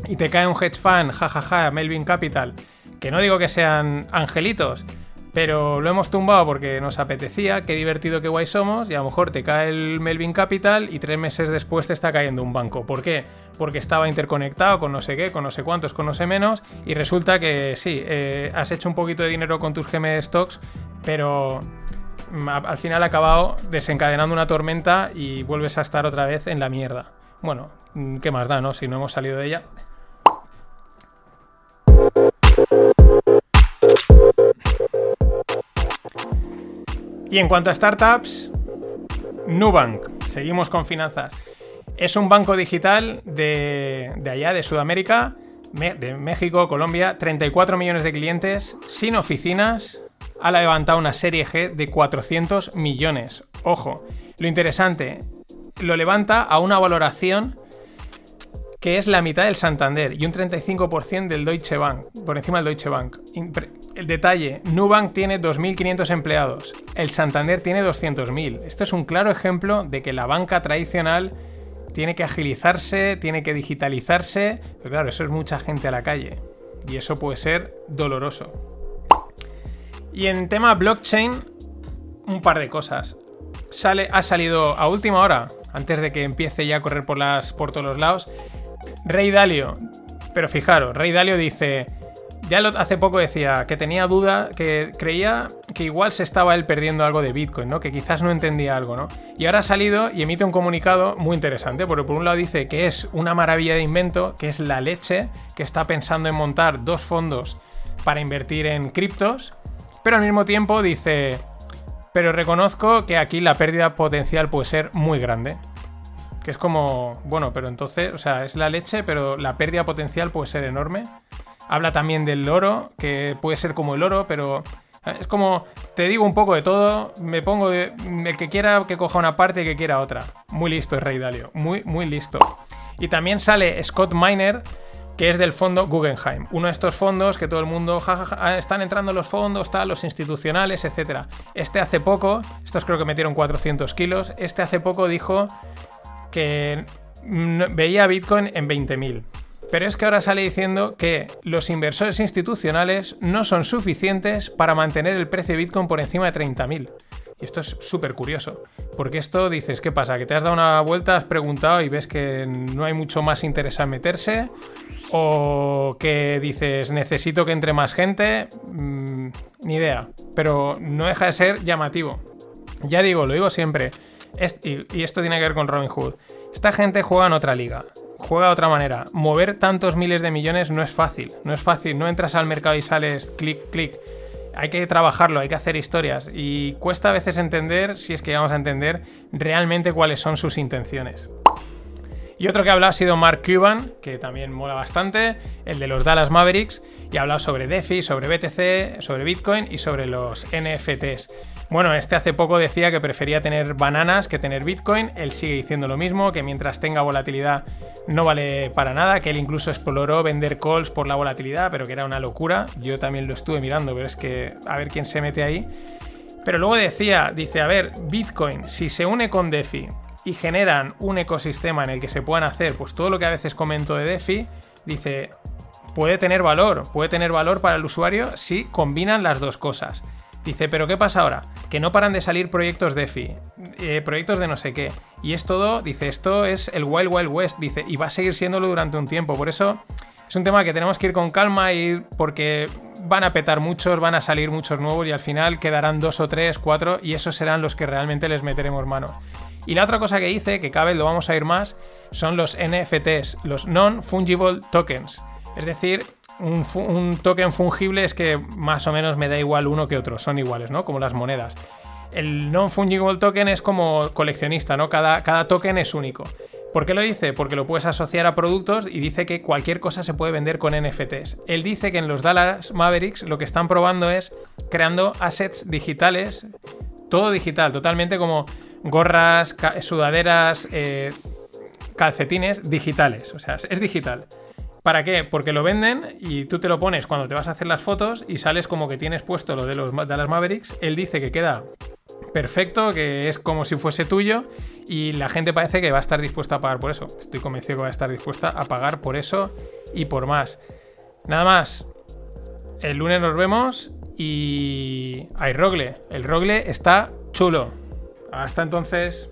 Y te cae un hedge fund, jajaja, Melvin Capital, que no digo que sean angelitos, pero lo hemos tumbado porque nos apetecía, qué divertido, qué guay somos, y a lo mejor te cae el Melvin Capital y tres meses después te está cayendo un banco. ¿Por qué? Porque estaba interconectado con no sé qué, con no sé cuántos, con no sé menos, y resulta que sí, eh, has hecho un poquito de dinero con tus GM stocks, pero mm, al final ha acabado desencadenando una tormenta y vuelves a estar otra vez en la mierda. Bueno, mm, ¿qué más da, no? Si no hemos salido de ella. Y en cuanto a startups, Nubank, seguimos con finanzas. Es un banco digital de, allá, de Sudamérica, de México, Colombia, 34 millones de clientes, sin oficinas, ha levantado una serie G de 400 millones. Ojo, lo interesante, lo levanta a una valoración que es la mitad del Santander y un 35% del Deutsche Bank, por encima del Deutsche Bank. El detalle, Nubank tiene 2.500 empleados, el Santander tiene 200.000. Esto es un claro ejemplo de que la banca tradicional tiene que agilizarse, tiene que digitalizarse, pero claro, eso es mucha gente a la calle y eso puede ser doloroso. Y en tema blockchain, un par de cosas. Sale, ha salido a última hora, antes de que empiece ya a correr por, las, por todos los lados, Rey Dalio. Pero fijaros, Rey Dalio dice. Ya hace poco decía que tenía duda, que creía que igual se estaba él perdiendo algo de Bitcoin, ¿no? Que quizás no entendía algo, ¿no? Y ahora ha salido y emite un comunicado muy interesante, porque por un lado dice que es una maravilla de invento, que es la leche, que está pensando en montar dos fondos para invertir en criptos, pero al mismo tiempo dice, pero reconozco que aquí la pérdida potencial puede ser muy grande. Que es como, bueno, pero entonces, o sea, es la leche, pero la pérdida potencial puede ser enorme. Habla también del oro, que puede ser como el oro, pero eh, es como, te digo un poco de todo, me pongo de, el que quiera que coja una parte y que quiera otra. Muy listo es Rey Dalio, muy, muy listo. Y también sale Scott Miner, que es del fondo Guggenheim. Uno de estos fondos que todo el mundo, jajaja, ah, están entrando los fondos, tal, los institucionales, etc. Este hace poco, estos creo que metieron 400 kilos, este hace poco dijo que veía Bitcoin en 20.000. Pero es que ahora sale diciendo que los inversores institucionales no son suficientes para mantener el precio de Bitcoin por encima de 30.000. Y esto es súper curioso, porque esto dices, ¿qué pasa? ¿Que te has dado una vuelta, has preguntado y ves que no hay mucho más interés en meterse? ¿O que dices, necesito que entre más gente? Mm, ni idea, pero no deja de ser llamativo. Ya digo, lo digo siempre, y esto tiene que ver con Robin Hood. Esta gente juega en otra liga juega de otra manera. Mover tantos miles de millones no es fácil. No es fácil. No entras al mercado y sales clic, clic. Hay que trabajarlo, hay que hacer historias. Y cuesta a veces entender, si es que vamos a entender, realmente cuáles son sus intenciones. Y otro que ha hablado ha sido Mark Cuban, que también mola bastante, el de los Dallas Mavericks, y ha hablado sobre DeFi, sobre BTC, sobre Bitcoin y sobre los NFTs. Bueno, este hace poco decía que prefería tener bananas que tener Bitcoin. Él sigue diciendo lo mismo, que mientras tenga volatilidad no vale para nada, que él incluso exploró vender calls por la volatilidad, pero que era una locura. Yo también lo estuve mirando, pero es que a ver quién se mete ahí. Pero luego decía, dice, a ver, Bitcoin, si se une con DeFi y generan un ecosistema en el que se puedan hacer pues todo lo que a veces comento de DeFi, dice, puede tener valor, puede tener valor para el usuario si combinan las dos cosas. Dice, pero ¿qué pasa ahora? Que no paran de salir proyectos DeFi, eh, proyectos de no sé qué. Y es todo, dice, esto es el Wild Wild West, dice, y va a seguir siéndolo durante un tiempo. Por eso es un tema que tenemos que ir con calma y porque van a petar muchos, van a salir muchos nuevos y al final quedarán dos o tres, cuatro y esos serán los que realmente les meteremos mano. Y la otra cosa que dice, que cada vez lo vamos a ir más, son los NFTs, los Non-Fungible Tokens. Es decir, un, token fungible es que más o menos me da igual uno que otro, son iguales, ¿no? Como las monedas. El non-fungible token es como coleccionista, ¿no? Cada, cada token es único. ¿Por qué lo dice? Porque lo puedes asociar a productos y dice que cualquier cosa se puede vender con NFTs. Él dice que en los Dallas Mavericks lo que están probando es creando assets digitales, todo digital, totalmente como gorras, sudaderas, eh, calcetines digitales. O sea, es digital. ¿Para qué? Porque lo venden y tú te lo pones cuando te vas a hacer las fotos y sales como que tienes puesto lo de los Dallas Mavericks. Él dice que queda perfecto, que es como si fuese tuyo y la gente parece que va a estar dispuesta a pagar por eso. Estoy convencido que va a estar dispuesta a pagar por eso y por más. Nada más. El lunes nos vemos y hay Rogle. El Rogle está chulo. Hasta entonces.